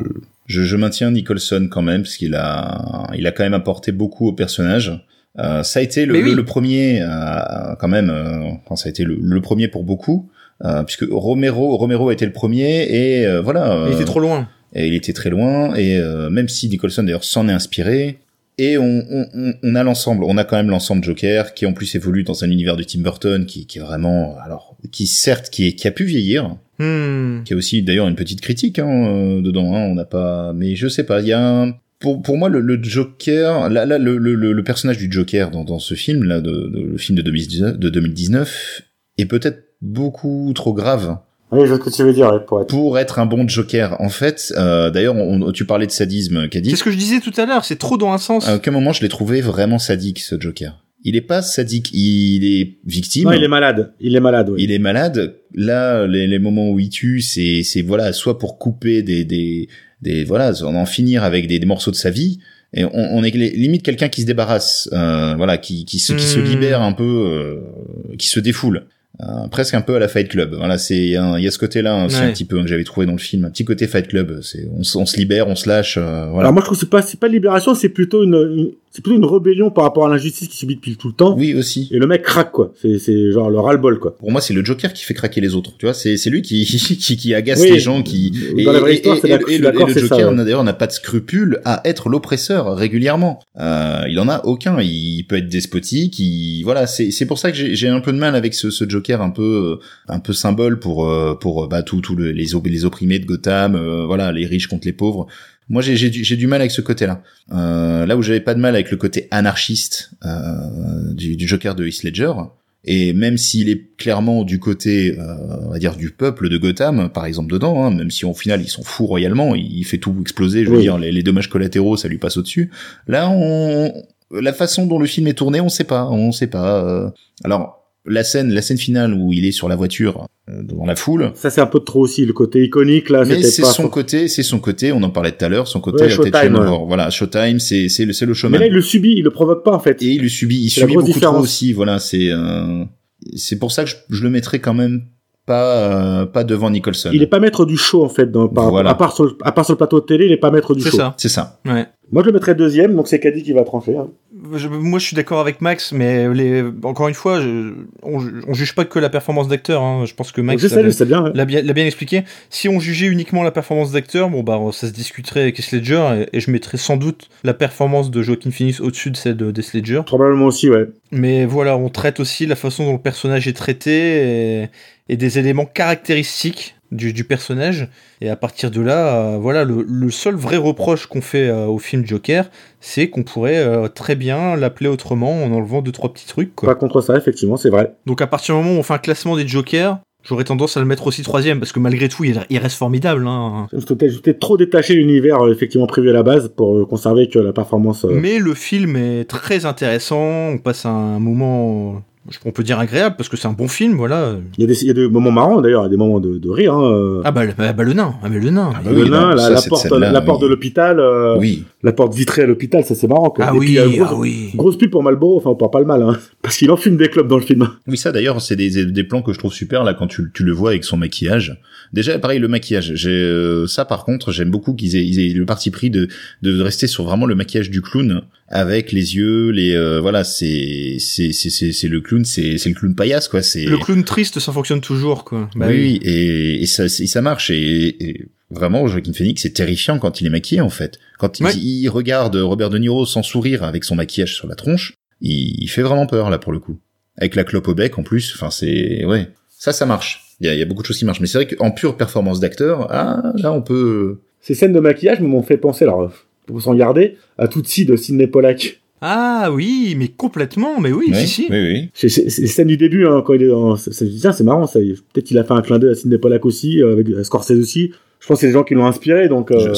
Je, je maintiens Nicholson quand même parce qu'il a, il a quand même apporté beaucoup au personnage. Euh, ça a été le, Mais oui. le, le premier, euh, quand même. euh, enfin, ça a été le, le premier pour beaucoup, euh, puisque Romero, Romero a été le premier et euh, voilà. Il était trop loin. et il était très loin et euh, même si Nicholson d'ailleurs s'en est inspiré et on, on, on- a l'ensemble. On a quand même l'ensemble Joker qui en plus évolue dans un univers de Tim Burton qui, qui est vraiment alors qui certes qui est qui a pu vieillir. Hmm. qui a aussi d'ailleurs une petite critique hein, euh, dedans hein, on n'a pas mais je sais pas il y a un pour, pour moi, le, le Joker, là, là, le, le, le le personnage du Joker dans, dans ce film, là, de, de- le film de 2019, de 2019 est peut-être beaucoup trop grave Oui, je vois ce que tu veux dire, pour être. pour être un bon Joker. En fait, euh, d'ailleurs, on- tu parlais de sadisme, Caddy. C'est ce que je disais tout à l'heure, c'est trop dans un sens. À aucun moment je l'ai trouvé vraiment sadique ce Joker. Il est pas sadique, il est victime. Non, il est malade. Il est malade, oui. Il est malade. Là, les, les moments où il tue, c'est c'est voilà, soit pour couper des des des voilà, en en finir avec des, des morceaux de sa vie. Et on, on est li- limite quelqu'un qui se débarrasse, euh, voilà, qui qui se qui se Hmm. libère un peu, euh, qui se défoule. Euh, presque un peu à la Fight Club. Voilà, c'est il y, a y ce côté-là aussi Ouais. un petit peu hein, que j'avais trouvé dans le film, un petit côté Fight Club. C'est on, se- on se libère, on se lâche. euh, voilà. Alors moi, je trouve que c'est pas, c'est pas libération, c'est plutôt une, une- c'est plutôt une rébellion par rapport à l'injustice qui subit depuis tout le temps. oui aussi. Et le mec craque, quoi. C'est, c'est genre le ras-le-bol, quoi. pour moi, c'est le Joker qui fait craquer les autres. Tu vois, c'est c'est lui qui qui, qui agace Oui. les gens, qui Dans la vraie histoire, c'est d'accord- et suis le, c'est Joker ouais. d'ailleurs n'a pas de scrupule à être l'oppresseur régulièrement. Euh, il en a aucun. Il peut être despotique. Il voilà, c'est c'est pour ça que j'ai j'ai un peu de mal avec ce, ce Joker un peu euh, un peu symbole pour euh, pour euh, bah tout tout le- les les opprimés de Gotham. euh, voilà, les riches contre les pauvres. Moi, j'ai j'ai du, du mal avec ce côté-là. Euh, là où j'avais pas de mal avec le côté anarchiste euh, du, du Joker de Heath Ledger, et même s'il est clairement du côté, euh, on va dire, du peuple de Gotham, par exemple, dedans, hein, même si au final ils sont fous royalement, il fait tout exploser, je veux Oui. dire, les, les dommages collatéraux, ça lui passe au-dessus. Là, on, la façon dont le film est tourné, on sait pas, on sait pas. euh. Alors, la scène, la scène finale où il est sur la voiture euh, devant la foule. Ça c'est un peu trop aussi le côté iconique là. Mais c'est son côté, c'est son côté. On en parlait tout à l'heure, son côté Ouais, la tête Showtime, ouais. Voilà, Showtime, c'est c'est le c'est le Mais showman. là il le subit, il le provoque pas en fait. Et il le subit, il C'est subit beaucoup différence. trop aussi. Voilà, c'est euh, c'est pour ça que je, je le mettrais quand même pas euh, pas devant Nicholson. Il est pas maître du show en fait. Dans, par, Voilà. à, part sur, le- à part sur le plateau de télé, il est pas maître du C'est show. ça. C'est ça. Ouais. Moi je le mettrais deuxième, donc c'est Caddy qui va trancher. hein. Je- moi, je suis d'accord avec Max, mais les... encore une fois, je- on, on juge pas que la performance d'acteur. hein. Je pense que Max l'a- bien. ouais. l'a bien, l'a bien expliqué. Si on jugeait uniquement la performance d'acteur, bon bah ça se discuterait avec Heath Ledger et, et je mettrais sans doute la performance de Joaquin Phoenix au-dessus de celle de Heath Ledger. Probablement aussi, ouais. Mais voilà, on traite aussi la façon dont le personnage est traité et, et des éléments caractéristiques du, du personnage. Et à partir de là, euh, voilà, le, le seul vrai reproche qu'on fait euh, au film Joker, c'est qu'on pourrait euh, très bien l'appeler autrement en enlevant deux trois petits trucs. Quoi. Pas contre ça, effectivement, c'est vrai. Donc à partir du moment où on fait un classement des Jokers, j'aurais tendance à le mettre aussi troisième parce que malgré tout, il, reste formidable. Hein. J'étais trop détaché de l'univers effectivement prévu à la base pour conserver que la performance. euh, Mais le film est très intéressant. On passe un moment, on peut dire agréable parce que c'est un bon film, voilà. Il y, a des, il y a des moments marrants d'ailleurs, il y a des moments de, de rire. Hein. euh. Ah bah, le- bah, bah, le nain, ah bah, le nain. Ah bah le oui, nain, non, la, ça, la cette porte, la porte oui. de l'hôpital, euh, Oui. la porte vitrée à l'hôpital, ça c'est marrant. Quoi. Ah Et oui, puis, euh, ah grosse, oui. grosse pub pour Malboro, enfin on parle pas le mal, hein, parce qu'il enfume des clubs dans le film. Oui, ça d'ailleurs, c'est des, des plans que je trouve super là quand tu, tu le vois avec son maquillage. Déjà, pareil, le maquillage. J'ai euh, ça par contre, j'aime beaucoup qu'ils aient, ils aient le parti pris de, de rester sur vraiment le maquillage du clown avec les yeux, les euh, voilà, c'est c'est c'est c'est c'est le clown, c'est c'est le clown paillasse quoi. C'est Le clown triste, ça fonctionne toujours, quoi. Bah oui, oui, et, et ça, et ça marche. Et, et vraiment, Joaquin Phoenix, c'est terrifiant quand il est maquillé, en fait. Quand il- Ouais. il, regarde Robert De Niro sans sourire avec son maquillage sur la tronche, il, il fait vraiment peur, là, pour le coup. Avec la clope au bec, en plus. Enfin, c'est, ouais. Ça, ça marche. Il y a, y a beaucoup de choses qui marchent. Mais c'est vrai qu'en pure performance d'acteur, ah, là, on peut... Ces scènes de maquillage m'ont fait penser, alors, pour s'en garder, à Tootsie de Sidney Pollack. Ah oui, mais complètement, mais oui, Ouais, si, si. Oui, oui. C'est les scènes du début, hein, quand il est dans. Tiens, c'est marrant, ça. Peut-être qu'il a fait un clin d'œil à Sidney Pollack aussi, euh, avec euh, Scorsese aussi. Je pense que c'est des gens qui l'ont inspiré, donc. euh,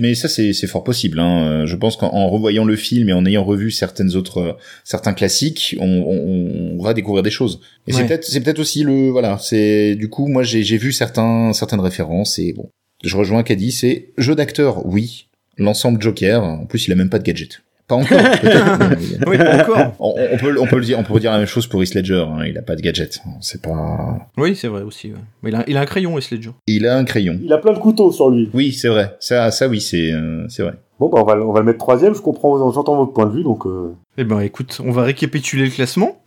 mais ça, c'est fort possible. Hein. Euh, Je pense qu'en en revoyant le film et en ayant revu certaines autres, certains classiques, on, on, on va découvrir des choses. Et c'est peut-être, c'est peut-être aussi le, voilà. C'est du coup, moi, j'ai j'ai vu certains, certaines références et bon, je rejoins Caddy. C'est jeu d'acteur, oui. L'ensemble Joker. En plus, il a même pas de gadget. Pas encore. Oui, pas encore. on, on peut, on peut le dire, on peut dire la même chose pour Heath Ledger. Hein. Il a pas de gadget. C'est pas. Oui, c'est vrai aussi. ouais. Mais il a, il a un crayon, Heath Ledger. Il a un crayon. Il a plein de couteaux sur lui. Oui, c'est vrai. Ça, ça, oui, c'est, euh, c'est vrai. Bon, bah, on va, on va le mettre troisième. Je comprends, j'entends votre point de vue, donc. euh, Eh ben, écoute, on va récapituler le classement.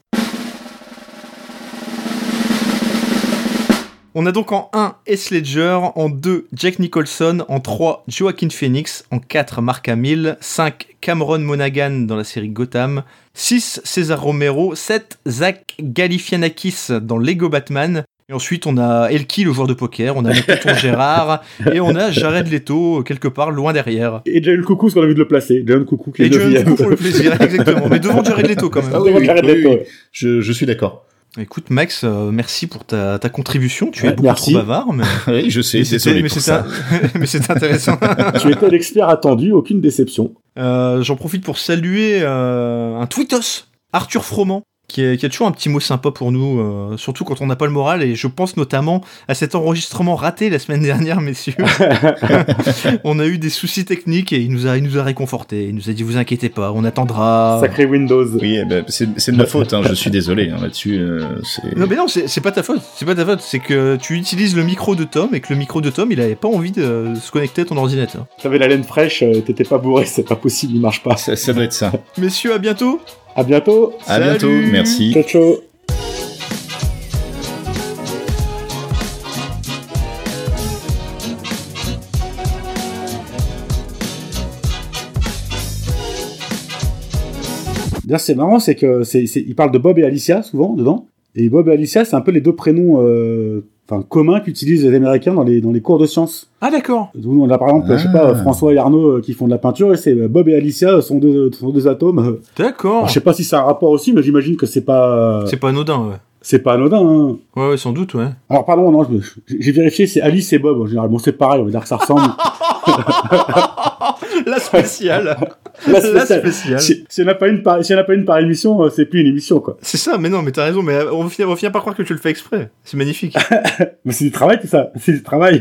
On a donc en 1 Heath Ledger, en 2 Jack Nicholson, en 3 Joaquin Phoenix, en 4 Mark Hamill, 5 Cameron Monaghan dans la série Gotham, 6 César Romero, 7 Zach Galifianakis dans Lego Batman, et ensuite on a Elki le joueur de poker, on a Tonton Gérard, et on a Jared Leto quelque part loin derrière. Et John Coucou, ce qu'on a envie de le placer. John Coucou, qui est Et John. Coucou pour le plaisir, exactement, mais devant Jared Leto quand même. Ah oui, Devant oui, Jared oui, Leto, oui. Je, je suis d'accord. Écoute Max, euh, merci pour ta, ta contribution. Tu Ouais, es beaucoup merci. trop bavard, mais, Oui, je sais, mais désolé c'était- mais pour c'est ça. mais c'est intéressant. Tu étais l'expert attendu, aucune déception. Euh, J'en profite pour saluer euh, un tweetos, Arthur Froment, qui, est- qui a toujours un petit mot sympa pour nous, euh, surtout quand on n'a pas le moral, et je pense notamment à cet enregistrement raté la semaine dernière, messieurs. on a eu des soucis techniques et il nous a, il nous a réconfortés. Il nous a dit vous inquiétez pas, on attendra. Sacré Windows. Oui, eh ben, c'est c'est de ma faute, hein, je suis désolé hein, là-dessus. euh, c'est- Non mais non, c'est c'est pas ta faute, c'est pas ta faute, c'est que tu utilises le micro de Tom et que le micro de Tom il avait pas envie de se connecter à ton ordinateur. T'avais la laine fraîche, euh, t'étais pas bourré, c'est pas possible, il marche pas. ça, ça doit être ça. Messieurs, à bientôt À bientôt. À Salut. bientôt, merci. Ciao, ciao. D'ailleurs, c'est marrant, c'est que c'est, c'est- il parle de Bob et Alicia souvent dedans. Et Bob et Alicia, c'est un peu les deux prénoms, euh, enfin communs qu'utilisent les Américains dans les dans les cours de sciences. Ah d'accord D'où on a par exemple, je sais Ah. pas, François et Arnaud euh, qui font de la peinture, et c'est euh, Bob et Alicia sont deux sont deux atomes. Euh, D'accord alors, je sais pas si c'est un rapport aussi, mais j'imagine que c'est pas C'est pas anodin, ouais. c'est pas anodin. Hein. Ouais, ouais, sans doute, ouais. Alors pardon, non, j'ai vérifié, c'est Alice et Bob en général. Bon, c'est pareil, on va dire que ça ressemble. La spéciale La La spéciale. spéciale. Si, si on n'a pas une par, si on pas une par émission, euh, c'est plus une émission, quoi. C'est ça, mais non, mais t'as raison, mais on va finir, on va finir par croire que tu le fais exprès. C'est magnifique. Mais c'est du travail, tout ça. C'est du travail.